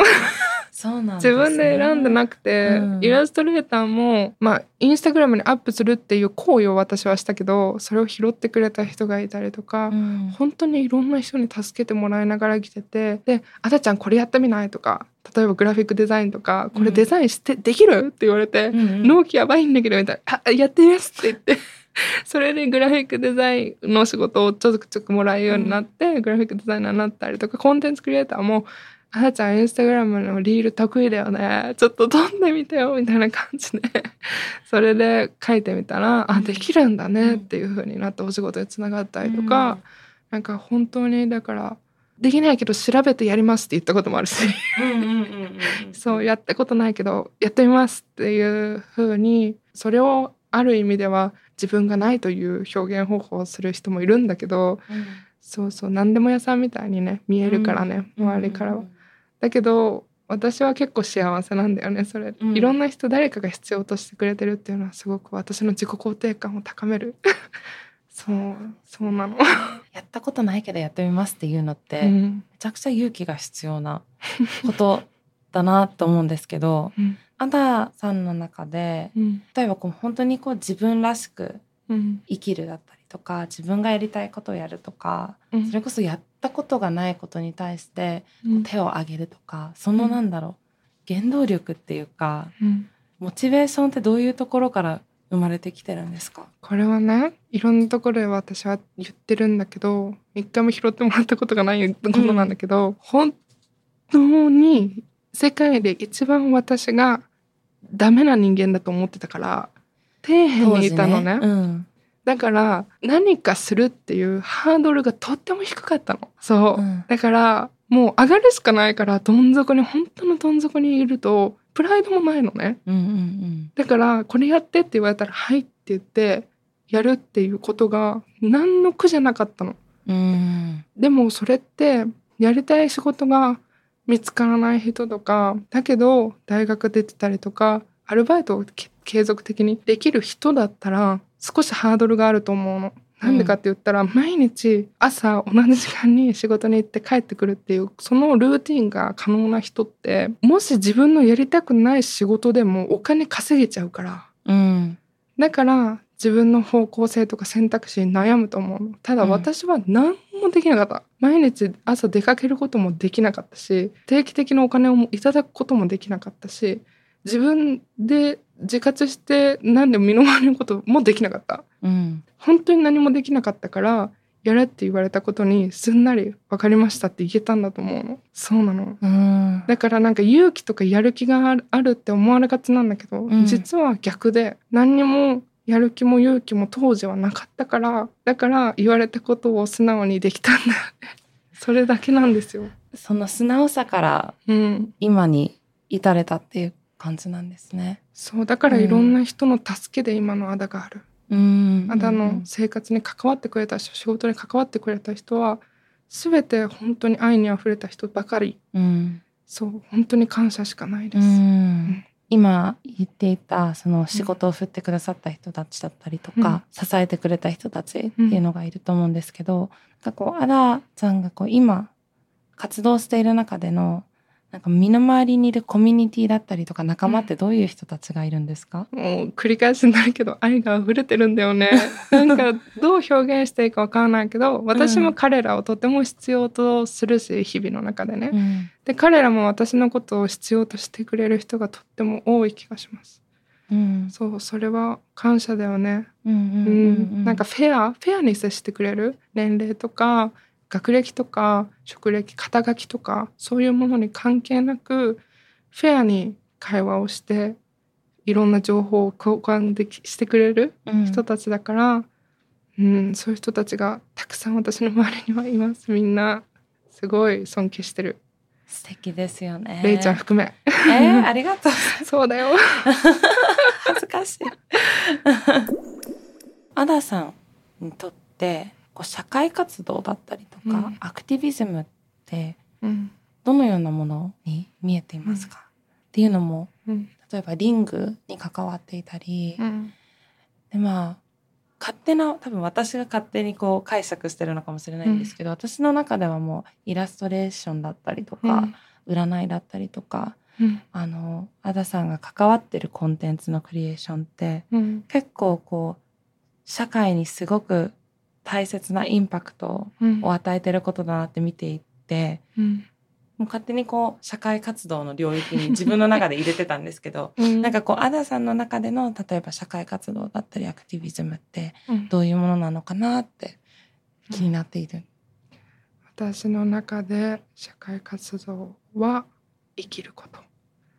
そうなんです、自分で選んでなくて、うんイラストレーターもまあインスタグラムにアップするっていう行為を私はしたけどそれを拾ってくれた人がいたりとか、うん本当にいろんな人に助けてもらいながら来ててで「あたちゃんこれやってみない?」とか例えばグラフィックデザインとか「これデザインして、できる?」って言われてうんうん納期やばいんだけどみたいな「あやってみます」って言って それでグラフィックデザインの仕事をちょくちょくもらえるようになって、グラフィックデザイナーになったりとかコンテンツクリエイターも「あなちゃんインスタグラムのリール得意だよね。ちょっと撮んでみてよ」みたいな感じで。それで書いてみたら「あできるんだね」っていう風になってお仕事につながったりとか、なんか本当にだからできないけど調べてやりますって言ったこともあるし。うんうんうんうん そうやったことないけどやってみますっていう風にそれをある意味では自分がないという表現方法をする人もいるんだけどうん。そうそう何でも屋さんみたいにね見えるからね、周りからは。だけど私は結構幸せなんだよねそれ、うん。いろんな人誰かが必要としてくれてるっていうのはすごく私の自己肯定感を高める。そうそうなの、やったことないけどやってみますっていうのって、めうん。ちゃくちゃ勇気が必要なことだなと思うんですけど うん。アダさんの中でうん。例えばこう本当にこう自分らしくうん。生きるだったりとか自分がやりたいことをやるとかうん。それこそやったことがないことに対してうん。手を挙げるとかそのなんだろう原動力っていうかうん。モチベーションってどういうところから生まれてきてるんですか？これはねいろんなところで私は言ってるんだけど一回も拾ってもらったことがないことなんだけど、本当に世界で一番私がダメな人間だと思ってたから底辺にいたのね。うんだから何かするっていうハードルがとっても低かったの。そう、うん。だからもう上がるしかないからどん底に本当のどん底にいるとプライドもないのね。うんうんだからこれやってって言われたら「はい」って言ってやるっていうことが何の苦じゃなかったの。うんうん。でもそれってやりたい仕事が見つからない人とかだけど大学出てたりとかアルバイトをけ継続的にできる人だったら少しハードルがあると思うの。なんでかって言ったら、毎日朝同じ時間に仕事に行って帰ってくるっていうそのルーティンが可能な人ってもし自分のやりたくない仕事でもお金稼げちゃうから。うん。だから自分の方向性とか選択肢に悩むと思うの。ただうん。私は何もできなかった、毎日朝出かけることもできなかったし定期的なお金をいただくこともできなかったし自分で自活して何でも身の回りのこともできなかった。うん。本当に何もできなかったからやれって言われたことにすんなり分かりましたって言えたんだと思うの。そうなの。うん。だからなんか勇気とかやる気があるあるって思われがちなんだけど、うん。実は逆で何にもやる気も勇気も当時はなかったからだから言われたことを素直にできたんだ。それだけなんですよ。その素直さからうん、今に至れたっていう感じなんですね。そうだからいろんな人の助けで今のアダがある。うん。アダの生活に関わってくれた人仕事に関わってくれた人は全て本当に愛にあふれた人ばかり。うん。そう本当に感謝しかないでうす。ん。今言っていたその仕事を振ってくださった人たちだったりとか、支えてくれた人たちっていうのがいると思うんですけど、なんかこうアダさんがこう今活動している中でのなんか身の回りにいるコミュニティだったりとか仲間ってどういう人たちがいるんですか、もう繰り返しになるけど愛が溢れてるんだよね。なんかどう表現していいかわからないけど私も彼らをとても必要とするし日々の中でね、うん。で彼らも私のことを必要としてくれる人がとっても多い気がします。うん。そうそれは感謝だよね。ううんうんうんん。なんかフェアフェアに接してくれる年齢とか学歴とか職歴肩書きとかそういうものに関係なくフェアに会話をしていろんな情報を交換できしてくれるうん人たちだから、うんそういう人たちがたくさん私の周りにはいますみんなすごい尊敬してる、素敵ですよね。レイちゃん含めえーありがとう。そうだよ恥ずかしい。アダさんにとってこう社会活動だったりとか、うん。アクティビズムってうん。どのようなものに見えていますか、っていうのもうん。例えばリングに関わっていたり、うん。でまあ勝手な多分私が勝手にこう解釈してるのかもしれないんですけど、私の中ではもうイラストレーションだったりとか、占いだったりとかうん。あのアダさんが関わってるコンテンツのクリエーションってうん。結構こう社会にすごく大切なインパクトうん。を与えてることだなって見ていってうん。もう勝手にこう社会活動の領域に自分の中で入れてたんですけど うん。なんかこうアダさんの中での例えば社会活動だったりアクティビズムってうん。どういうものなのかなって気になっている。私の中で社会活動は生きること、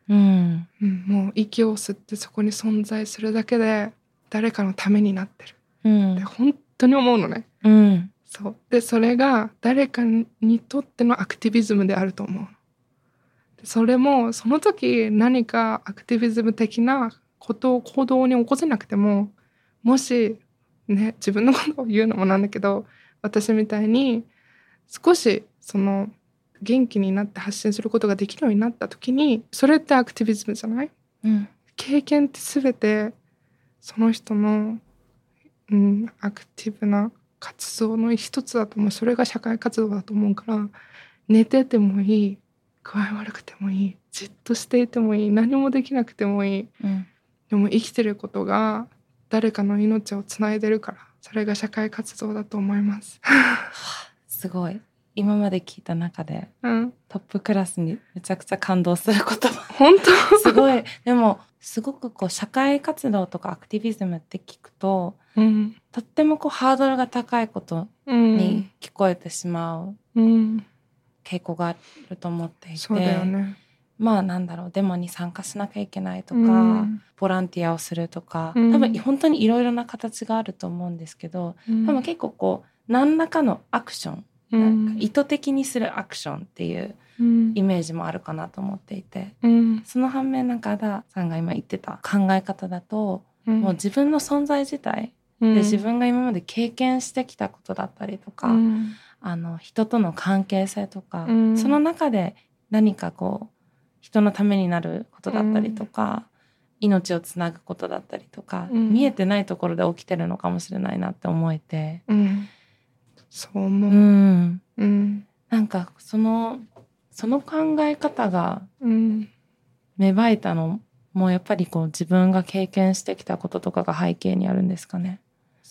うん。うん、もう息を吸ってそこに存在するだけで誰かのためになってる。うん。って本当に思うのね。うん。そう。でそれが誰かにとってのアクティビズムであると思うでそれもその時何かアクティビズム的なことを行動に起こせなくてももしね自分のことを言うのもなんだけど私みたいに少しその元気になって発信することができるようになった時にそれってアクティビズムじゃない？うん。経験って全てその人の、うん、アクティブな活動の一つだと思うそれが社会活動だと思うから寝ててもいい具合悪くてもいいじっとしていてもいい何もできなくてもいい。うん。でも生きてることが誰かの命をつないでるからそれが社会活動だと思います。すごい。今まで聞いた中でうん、トップクラスにめちゃくちゃ感動する言葉。本当？すごい。でもすごくこう社会活動とかアクティビズムって聞くとうん。とってもこうハードルが高いことうんに聞こえてしまううん、傾向があると思っていて、ね。まあなんだろう。デモに参加しなきゃいけないとか、うん。ボランティアをするとか、うん。多分本当にいろいろな形があると思うんですけどうん。多分結構こう何らかのアクション、うん。なんか意図的にするアクションっていううん。イメージもあるかなと思っていてうん。その反面なんかアダさんが今言ってた考え方だと、うん。もう自分の存在自体うんで自分が今まで経験してきたことだったりとか、うん。あの人との関係性とか、うん。その中で何かこう人のためになることだったりとか、命をつなぐことだったりとか、うん。見えてないところで起きてるのかもしれないなって思えて、うん。そう思う。う。ん、うん。なんかそのその考え方がうん。芽生えたのもやっぱりこう自分が経験してきたこととかが背景にあるんですかね。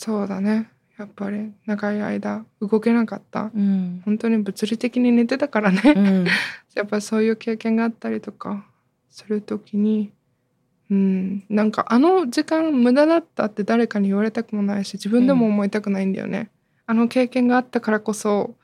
そうだね。やっぱり長い間動けなかった。うん、本当に物理的に寝てたからね。うん、やっぱそういう経験があったりとかするときに、うん、なんかあの時間無駄だったって誰かに言われたくもないし自分でも思いたくないんだよね。あの経験があったからこそ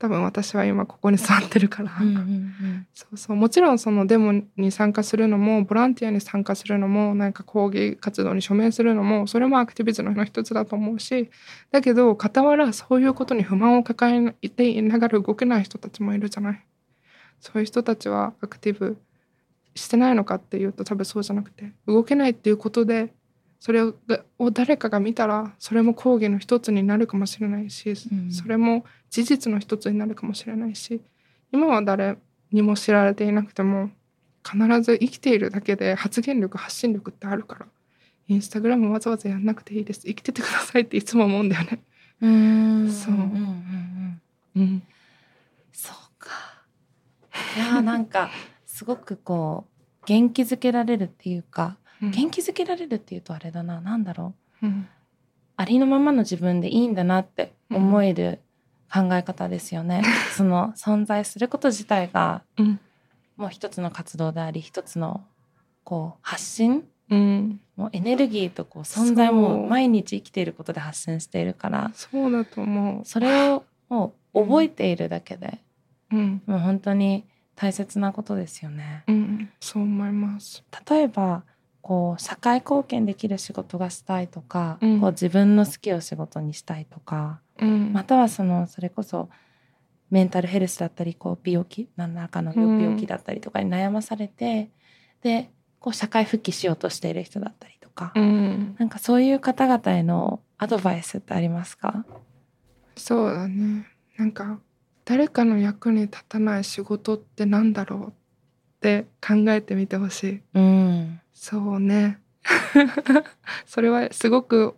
多分私は今ここに座ってるから。うん、うん、そうそう。もちろんそのデモに参加するのもボランティアに参加するのもなんか抗議活動に署名するのもそれもアクティビズムの一つだと思うし。だけど傍らそういうことに不満を抱えていながら動けない人たちもいるじゃない。そういう人たちはアクティブしてないのかっていうと多分そうじゃなくて動けないっていうことでそれをを誰かが見たらそれも抗議の一つになるかもしれないし、うん。それも事実の一つになるかもしれないし今は誰にも知られていなくても必ず生きているだけで発言力発信力ってあるからインスタグラムわざわざやんなくていいです。生きててくださいっていつも思うんだよね。うん。そう。うんうんうんうん。そうか。いやーなんかすごくこう元気づけられるっていうか、うん。元気づけられるっていうとあれだな。なんだろう。うん。ありのままの自分でいいんだなって思える考え方ですよね。その存在すること自体がうん。もう一つの活動であり一つのこう発信うん。もうエネルギーとこう存在も毎日生きていることで発信しているからそう。だと思それをもう覚えているだけでううん。もう本当に大切なことですよね。うん。そう思います。例えばこう社会貢献できる仕事がしたいとか、うん。こう自分の好きを仕事にしたいとかうん。またはそのそれこそメンタルヘルスだったりこう病気何らかのうん病気だったりとかに悩まされて、でこう社会復帰しようとしている人だったりとか、うん。なんかそういう方々へのアドバイスってありますか？そうだね。なんか誰かの役に立たない仕事ってなんだろうって考えてみてほしい。うん。そうね。それはすごく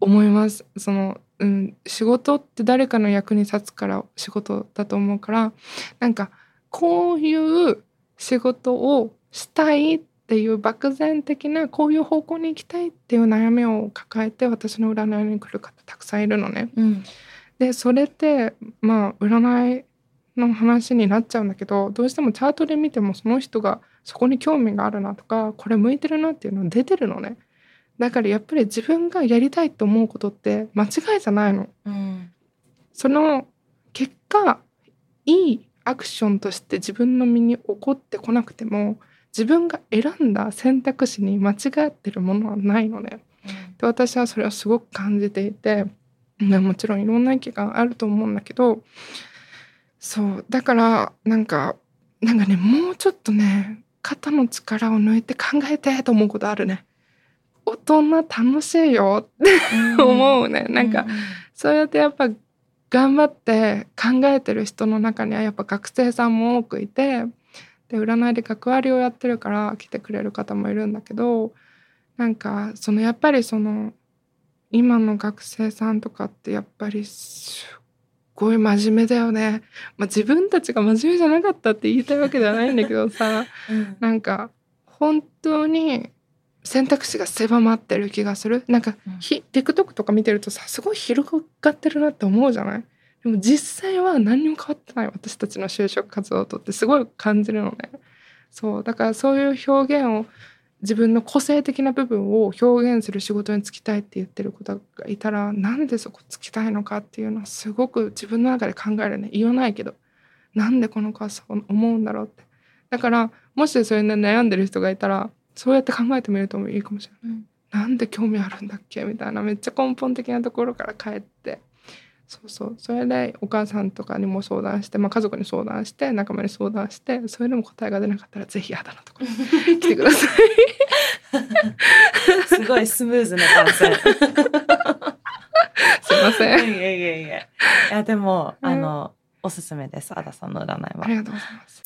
思います。その、うん、仕事って誰かの役に立つから仕事だと思うからなんかこういう仕事をしたいっていう漠然的なこういう方向に行きたいっていう悩みを抱えて私の占いに来る方たくさんいるのね。うんでそれってまあ占いの話になっちゃうんだけどどうしてもチャートで見てもその人がそこに興味があるなとかこれ向いてるなっていうの出てるのねだからやっぱり自分がやりたいと思うことって間違いじゃないの。うん。その結果いいアクションとして自分の身に起こってこなくても自分が選んだ選択肢に間違ってるものはないのね。で私はそれをすごく感じていてねもちろんいろんな意見があると思うんだけどそうだからなんかなんかねもうちょっとね肩の力を抜いて考えてと思うことあるね大人楽しいよって思うね、なんかそうやってやっぱ頑張って考えてる人の中にはやっぱ学生さんも多くいてで占いで学割をやってるから来てくれる方もいるんだけどなんかそのやっぱりその今の学生さんとかってやっぱりすっごい真面目だよね。まあ、自分たちが真面目じゃなかったって言いたいわけではないんだけどさ うん。なんか本当に選択肢が狭まってる気がする。なんか、うん。ひ TikTok とか見てるとさすごい広がってるなって思うじゃない？でも実際は何にも変わってない。私たちの就職活動とってすごい感じるのね。そう。だからそういう表現を自分の個性的な部分を表現する仕事に就きたいって言ってる方がいたらなんでそこ就きたいのかっていうのはすごく自分の中で考えるね。言わないけどなんでこの子はそう思うんだろうって。だからもしそれで悩んでる人がいたらそうやって考えてみるともいいかもしれない。うんなんで興味あるんだっけみたいなめっちゃ根本的なところから帰ってそうそうそれでお母さんとかにも相談して、まあ、家族に相談して仲間に相談してそれでも答えが出なかったらぜひ肌のところに来てください。すごいスムーズな番宣。すいません。いやいやいや。いやでも、うんあのおすすめです。アダさんの占いは。ありがとうございます。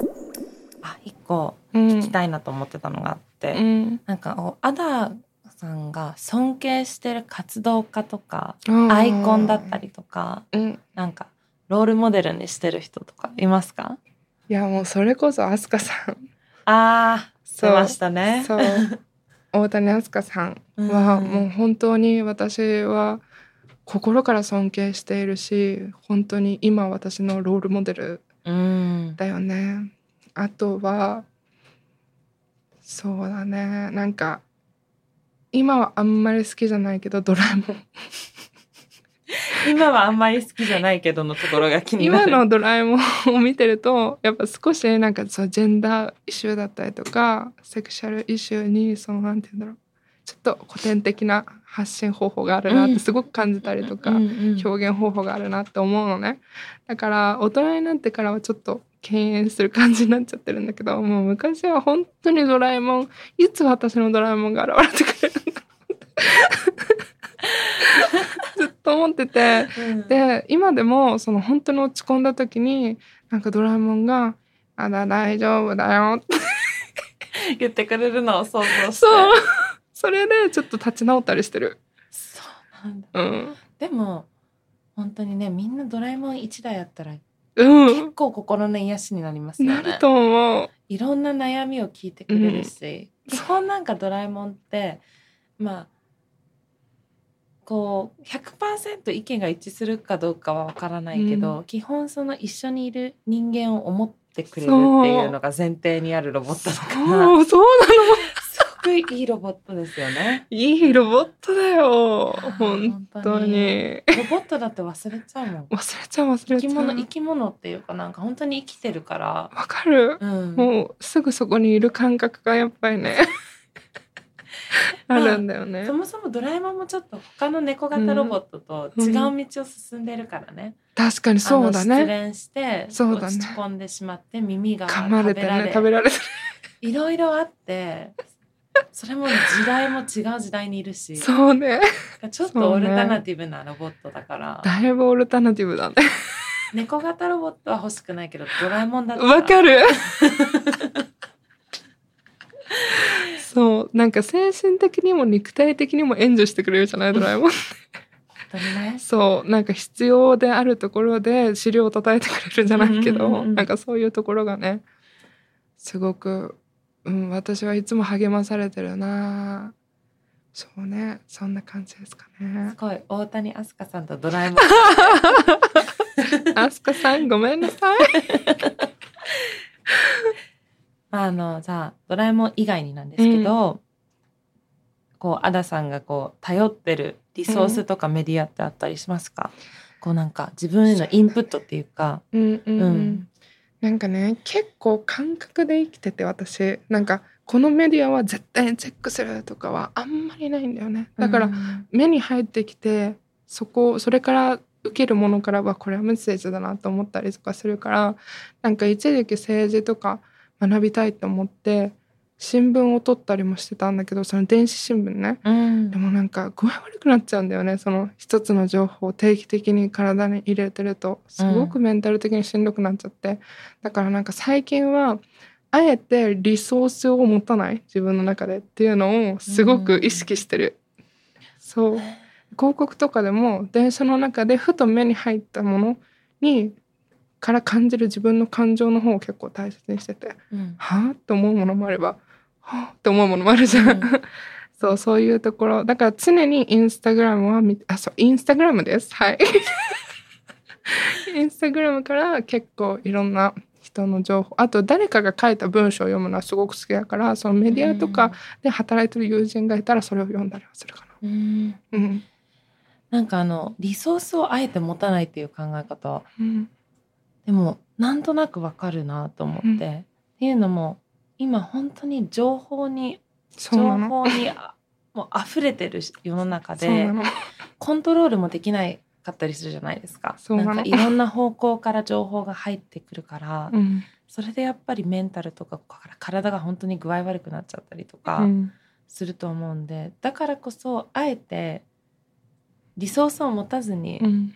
あ一個うん。聞きたいなと思ってたのがあって、うん。なんかアダさんが尊敬してる活動家とかアイコンだったりとか、うん。なんかロールモデルにしてる人とかいますか？いやもうそれこそ飛鳥さん。ああ、そう。出ましたね。そう。大谷飛鳥さんはうん。もう本当に私は心から尊敬しているし本当に今私のロールモデルうん。だよねあとはそうだね。なんか今はあんまり好きじゃないけどドラえもん。今はあんまり好きじゃないけどのところが気になる。今のドラえもんを見てるとやっぱ少しなんかそうジェンダーイシューだったりとかセクシャルイシューにそのなんて言うんだろう。ちょっと古典的な発信方法があるなってすごく感じたりとか、表現方法があるなって思うのね。だから大人になってからはちょっと敬遠する感じになっちゃってるんだけどもう昔は本当にドラえもんいつ私のドラえもんが現れてくれるんだろうってずっと思っててうん。で今でもその本当に落ち込んだ時になんかドラえもんが「あだ大丈夫だよ」って言ってくれるのを想像して。そう。それでちょっと立ち直ったりしてる。そうなんだ。うん。でも本当にねみんなドラえもん1台やったらうん。結構心の癒しになりますよね。なると思う。いろんな悩みを聞いてくれるし、基本なんかドラえもんってまあこう100%意見が一致するかどうかはわからないけど、基本その一緒にいる人間を思ってくれるっていうのが前提にあるロボットだから。そうなのくいいロボットですよね。いいロボットだよ。本当に。ロボットだって忘れちゃうもん。忘れちゃう忘れちゃう。生き物生き物っていうかなんか本当に生きてるから。わかる。うん、もうすぐそこにいる感覚がやっぱりね あるんだよね。そもそもドラえもんもちょっと他の猫型ロボットと違う道を進んでるからね。確かにそうだあの失ね恋して落ち込んでしまって耳が噛まれて食べられね食べられて いろいろあって それも時代も違う時代にいるし。そうね。ちょっとオルタナティブなロボットだから、だいぶオルタナティブだね。猫型ロボットは欲しくないけどドラえもんだったら。わかる。そう。なんか精神的にも肉体的にも援助してくれるじゃない ドラえもんそう。なんか必要であるところで資料を叩いてくれるじゃないけど、うんうん。なんかそういうところがねすごく、うん、私はいつも励まされてるな。そうね。そんな感じですかね。すごい。大谷飛鳥さんとドラえもん。あすかさんごめんなさい。あのじゃあドラえもん以外になんですけど、こうアダさんがこう頼ってるリソースとかメディアってあったりしますか、こうなんか自分へのインプットっていうか、うんうん、うん。うんなんかね結構感覚で生きてて私。なんかこのメディアは絶対にチェックするとかはあんまりないんだよね。だから、うん。目に入ってきてそこそれから受けるものからはこれはメッセージだなと思ったりとかするからなんか一時期政治とか学びたいと思って新聞を取ったりもしてたんだけどその電子新聞ね。うん。でもなんか具合悪くなっちゃうんだよね。その一つの情報を定期的に体に入れてると。すごくメンタル的にしんどくなっちゃって、だからなんか最近はあえてリソースを持たない。自分の中でっていうのをすごく意識してる、そう。広告とかでも電車の中でふと目に入ったものにから感じる自分の感情の方を結構大切にしてて。うん。はあって思うものもあれば。はあって思うものもあるじゃん、うん。そうそういうところ。だから常にインスタグラムは見あそうインスタグラムです。はい。インスタグラムから結構いろんな人の情報。あと誰かが書いた文章を読むのはすごく好きだからそのメディアとかで働いてる友人がいたらそれを読んだりはするかうん。なうん。なんかあのリソースをあえて持たないっていう考え方。うん。でもなんとなくわかるなと思って、うん。っていうのも今本当に情報に情報にあもう溢れてる世の中でコントロールもできないかったりするじゃないですか。なの？んかいろんな方向から情報が入ってくるから、うん。それでやっぱりメンタルとか体が本当に具合悪くなっちゃったりとかうん。すると思うんで、だからこそあえてリソースを持たずにうん。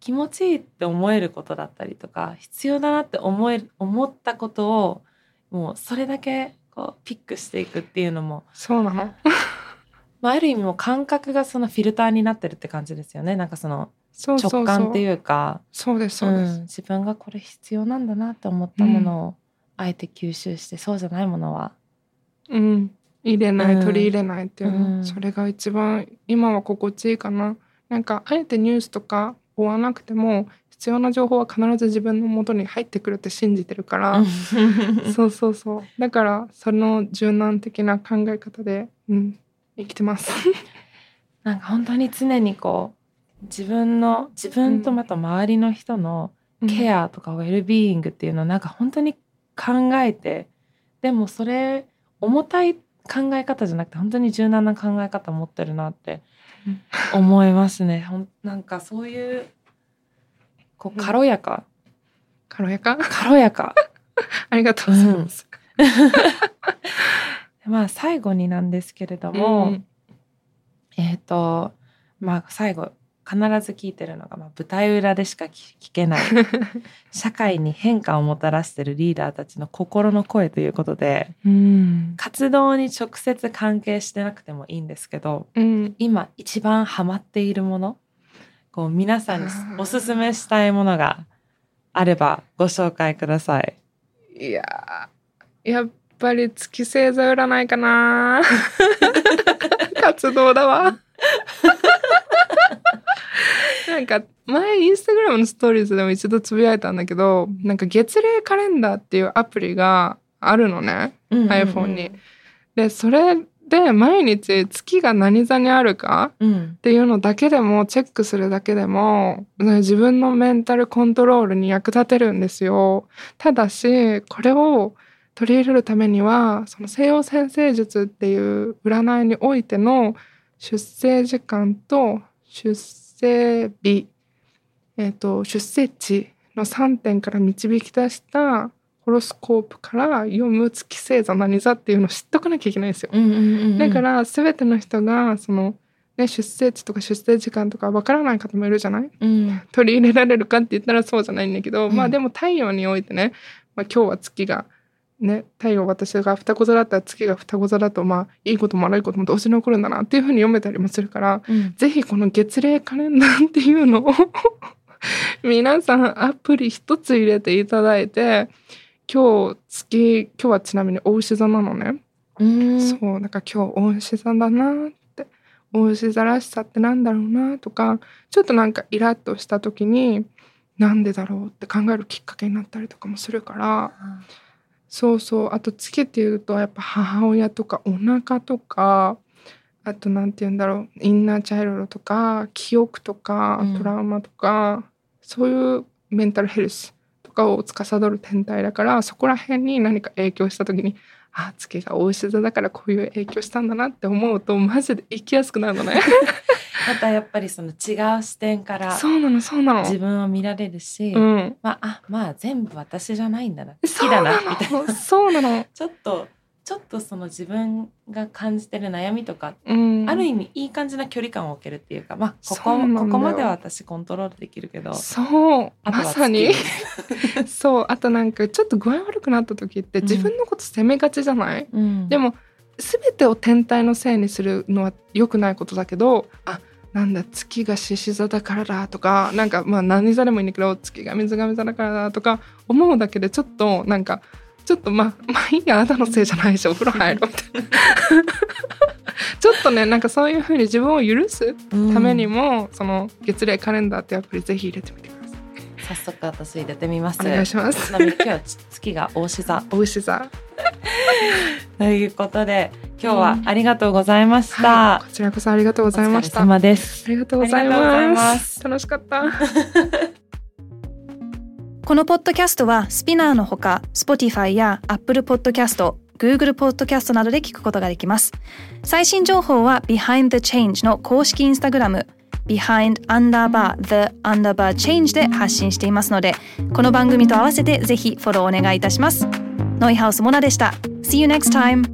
気持ちいいって思えることだったりとか必要だなって思える思ったことをもうそれだけこうピックしていくっていうのも、そうなの？まあ、ある意味もう感覚がそのフィルターになってるって感じですよね。なんかその直感っていうか。そうですそうです、ん。自分がこれ必要なんだなって思ったものをあえて吸収して、そうじゃないものは。うん、入れない、うん。取り入れないっていうの、うん。それが一番今は心地いいかな。なんかあえてニュースとか追わなくても必要な情報は必ず自分の元に入ってくるって信じてるから、そうそうそう。だからその柔軟的な考え方で、うん、生きてます。なんか本当に常にこう自分の自分とまた周りの人のケアアとかウェルビーイングっていうのをなんか本当に考えてでもそれ重たい考え方じゃなくて本当に柔軟な考え方持ってるなって思いますね。ほんなんかそういうこう軽やか、軽やか？軽やか。ありがとうございます、まあ最後になんですけれども、えっ、とまあ最後必ず聞いてるのが、まあ、舞台裏でしか聞けない。社会に変化をもたらしてるリーダーたちの心の声ということで、うん、活動に直接関係してなくてもいいんですけど、うん、今一番ハマっているものこう皆さんにおすすめしたいものがあればご紹介ください。いややっぱり月星座占いかな 活動だわ。なんか前インスタグラムのストーリーズでも一度つぶやいたんだけどなんか月齢カレンダーっていうアプリがあるのね、うんうんうん、iPhone に。でそれで毎日月が何座にあるかっていうのだけでもチェックするだけでも自分のメンタルコントロールに役立てるんですよ。ただしこれを取り入れるためにはその西洋先生術っていう占いにおいての出生時間と出生日、えーと、出生地の3点から導き出したホロスコープから読む月星座何座っていうのを知っとかなきゃいけないんですよ。うんうんうんうん、だから全ての人がその、ね、出生地とか出生時間とかわからない方もいるじゃない、うん、取り入れられるかって言ったらそうじゃないんだけど、うん、まあでも太陽においてね、まあ、今日は月がね、太陽私が双子座だったら月が双子座だとまあいいことも悪いことも同時に起こるんだなっていうふうに読めたりもするから、うん、ぜひこの月齢カレンダーっていうのを 皆さんアプリ一つ入れていただいて今日月今日はちなみにお牛座なのね。うそうだから今日お牛座だなって。お牛座らしさってなんだろうなとかちょっとなんかイラッとした時になんでだろうって考えるきっかけになったりとかもするから。うんそうそう。あとつけていうとやっぱ母親とかお腹とかあと何て言うんだろう。インナーチャイルドとか記憶とかトラウマとか、うん、そういうメンタルヘルスとかを司る天体だからそこら辺に何か影響した時にあ月が大石座だからこういう影響したんだなって思うとマジで生きやすくなるのね。またやっぱりその違う視点からそうなのそうなの。自分を見られるし、うん、まああまあ全部私じゃないんだな。好きだなみたいな。そうなの。ちょっとちょっとその自分が感じてる悩みとか、うん、ある意味いい感じな距離感を置けるっていうかまあここここまでは私コントロールできるけどそうまさに。そうあとなんかちょっと具合悪くなった時って自分のこと責めがちじゃない、うん、でも全てを天体のせいにするのは良くないことだけどあなんだ月が獅子座だからだとかなんかまあ何座でもいいんだけど月が水亀座だからだとか思うだけでちょっとなんかちょっとまあまあいいやあなたのせいじゃないしお風呂入ろうみたいな。ちょっとねなんかそういうふうに自分を許すためにも、うん、その月齢カレンダーってアプリぜひ入れてみてください。早速私入れてみます。お願いします。今日は月が大志座。大志座。ということで今日はありがとうございました、うんはい、こちらこそありがとうございました。様です。ありがとうございます。楽しかったこのポッドキャストはスピナーのほか Spotify や Apple Podcast Google Podcast などで聞くことができます最新情報は Behind the Change の公式インスタグラム behind underbar the underbar change で発信していますのでこの番組と合わせてぜひフォローお願いいたしますノイハウスモナでした See you next time!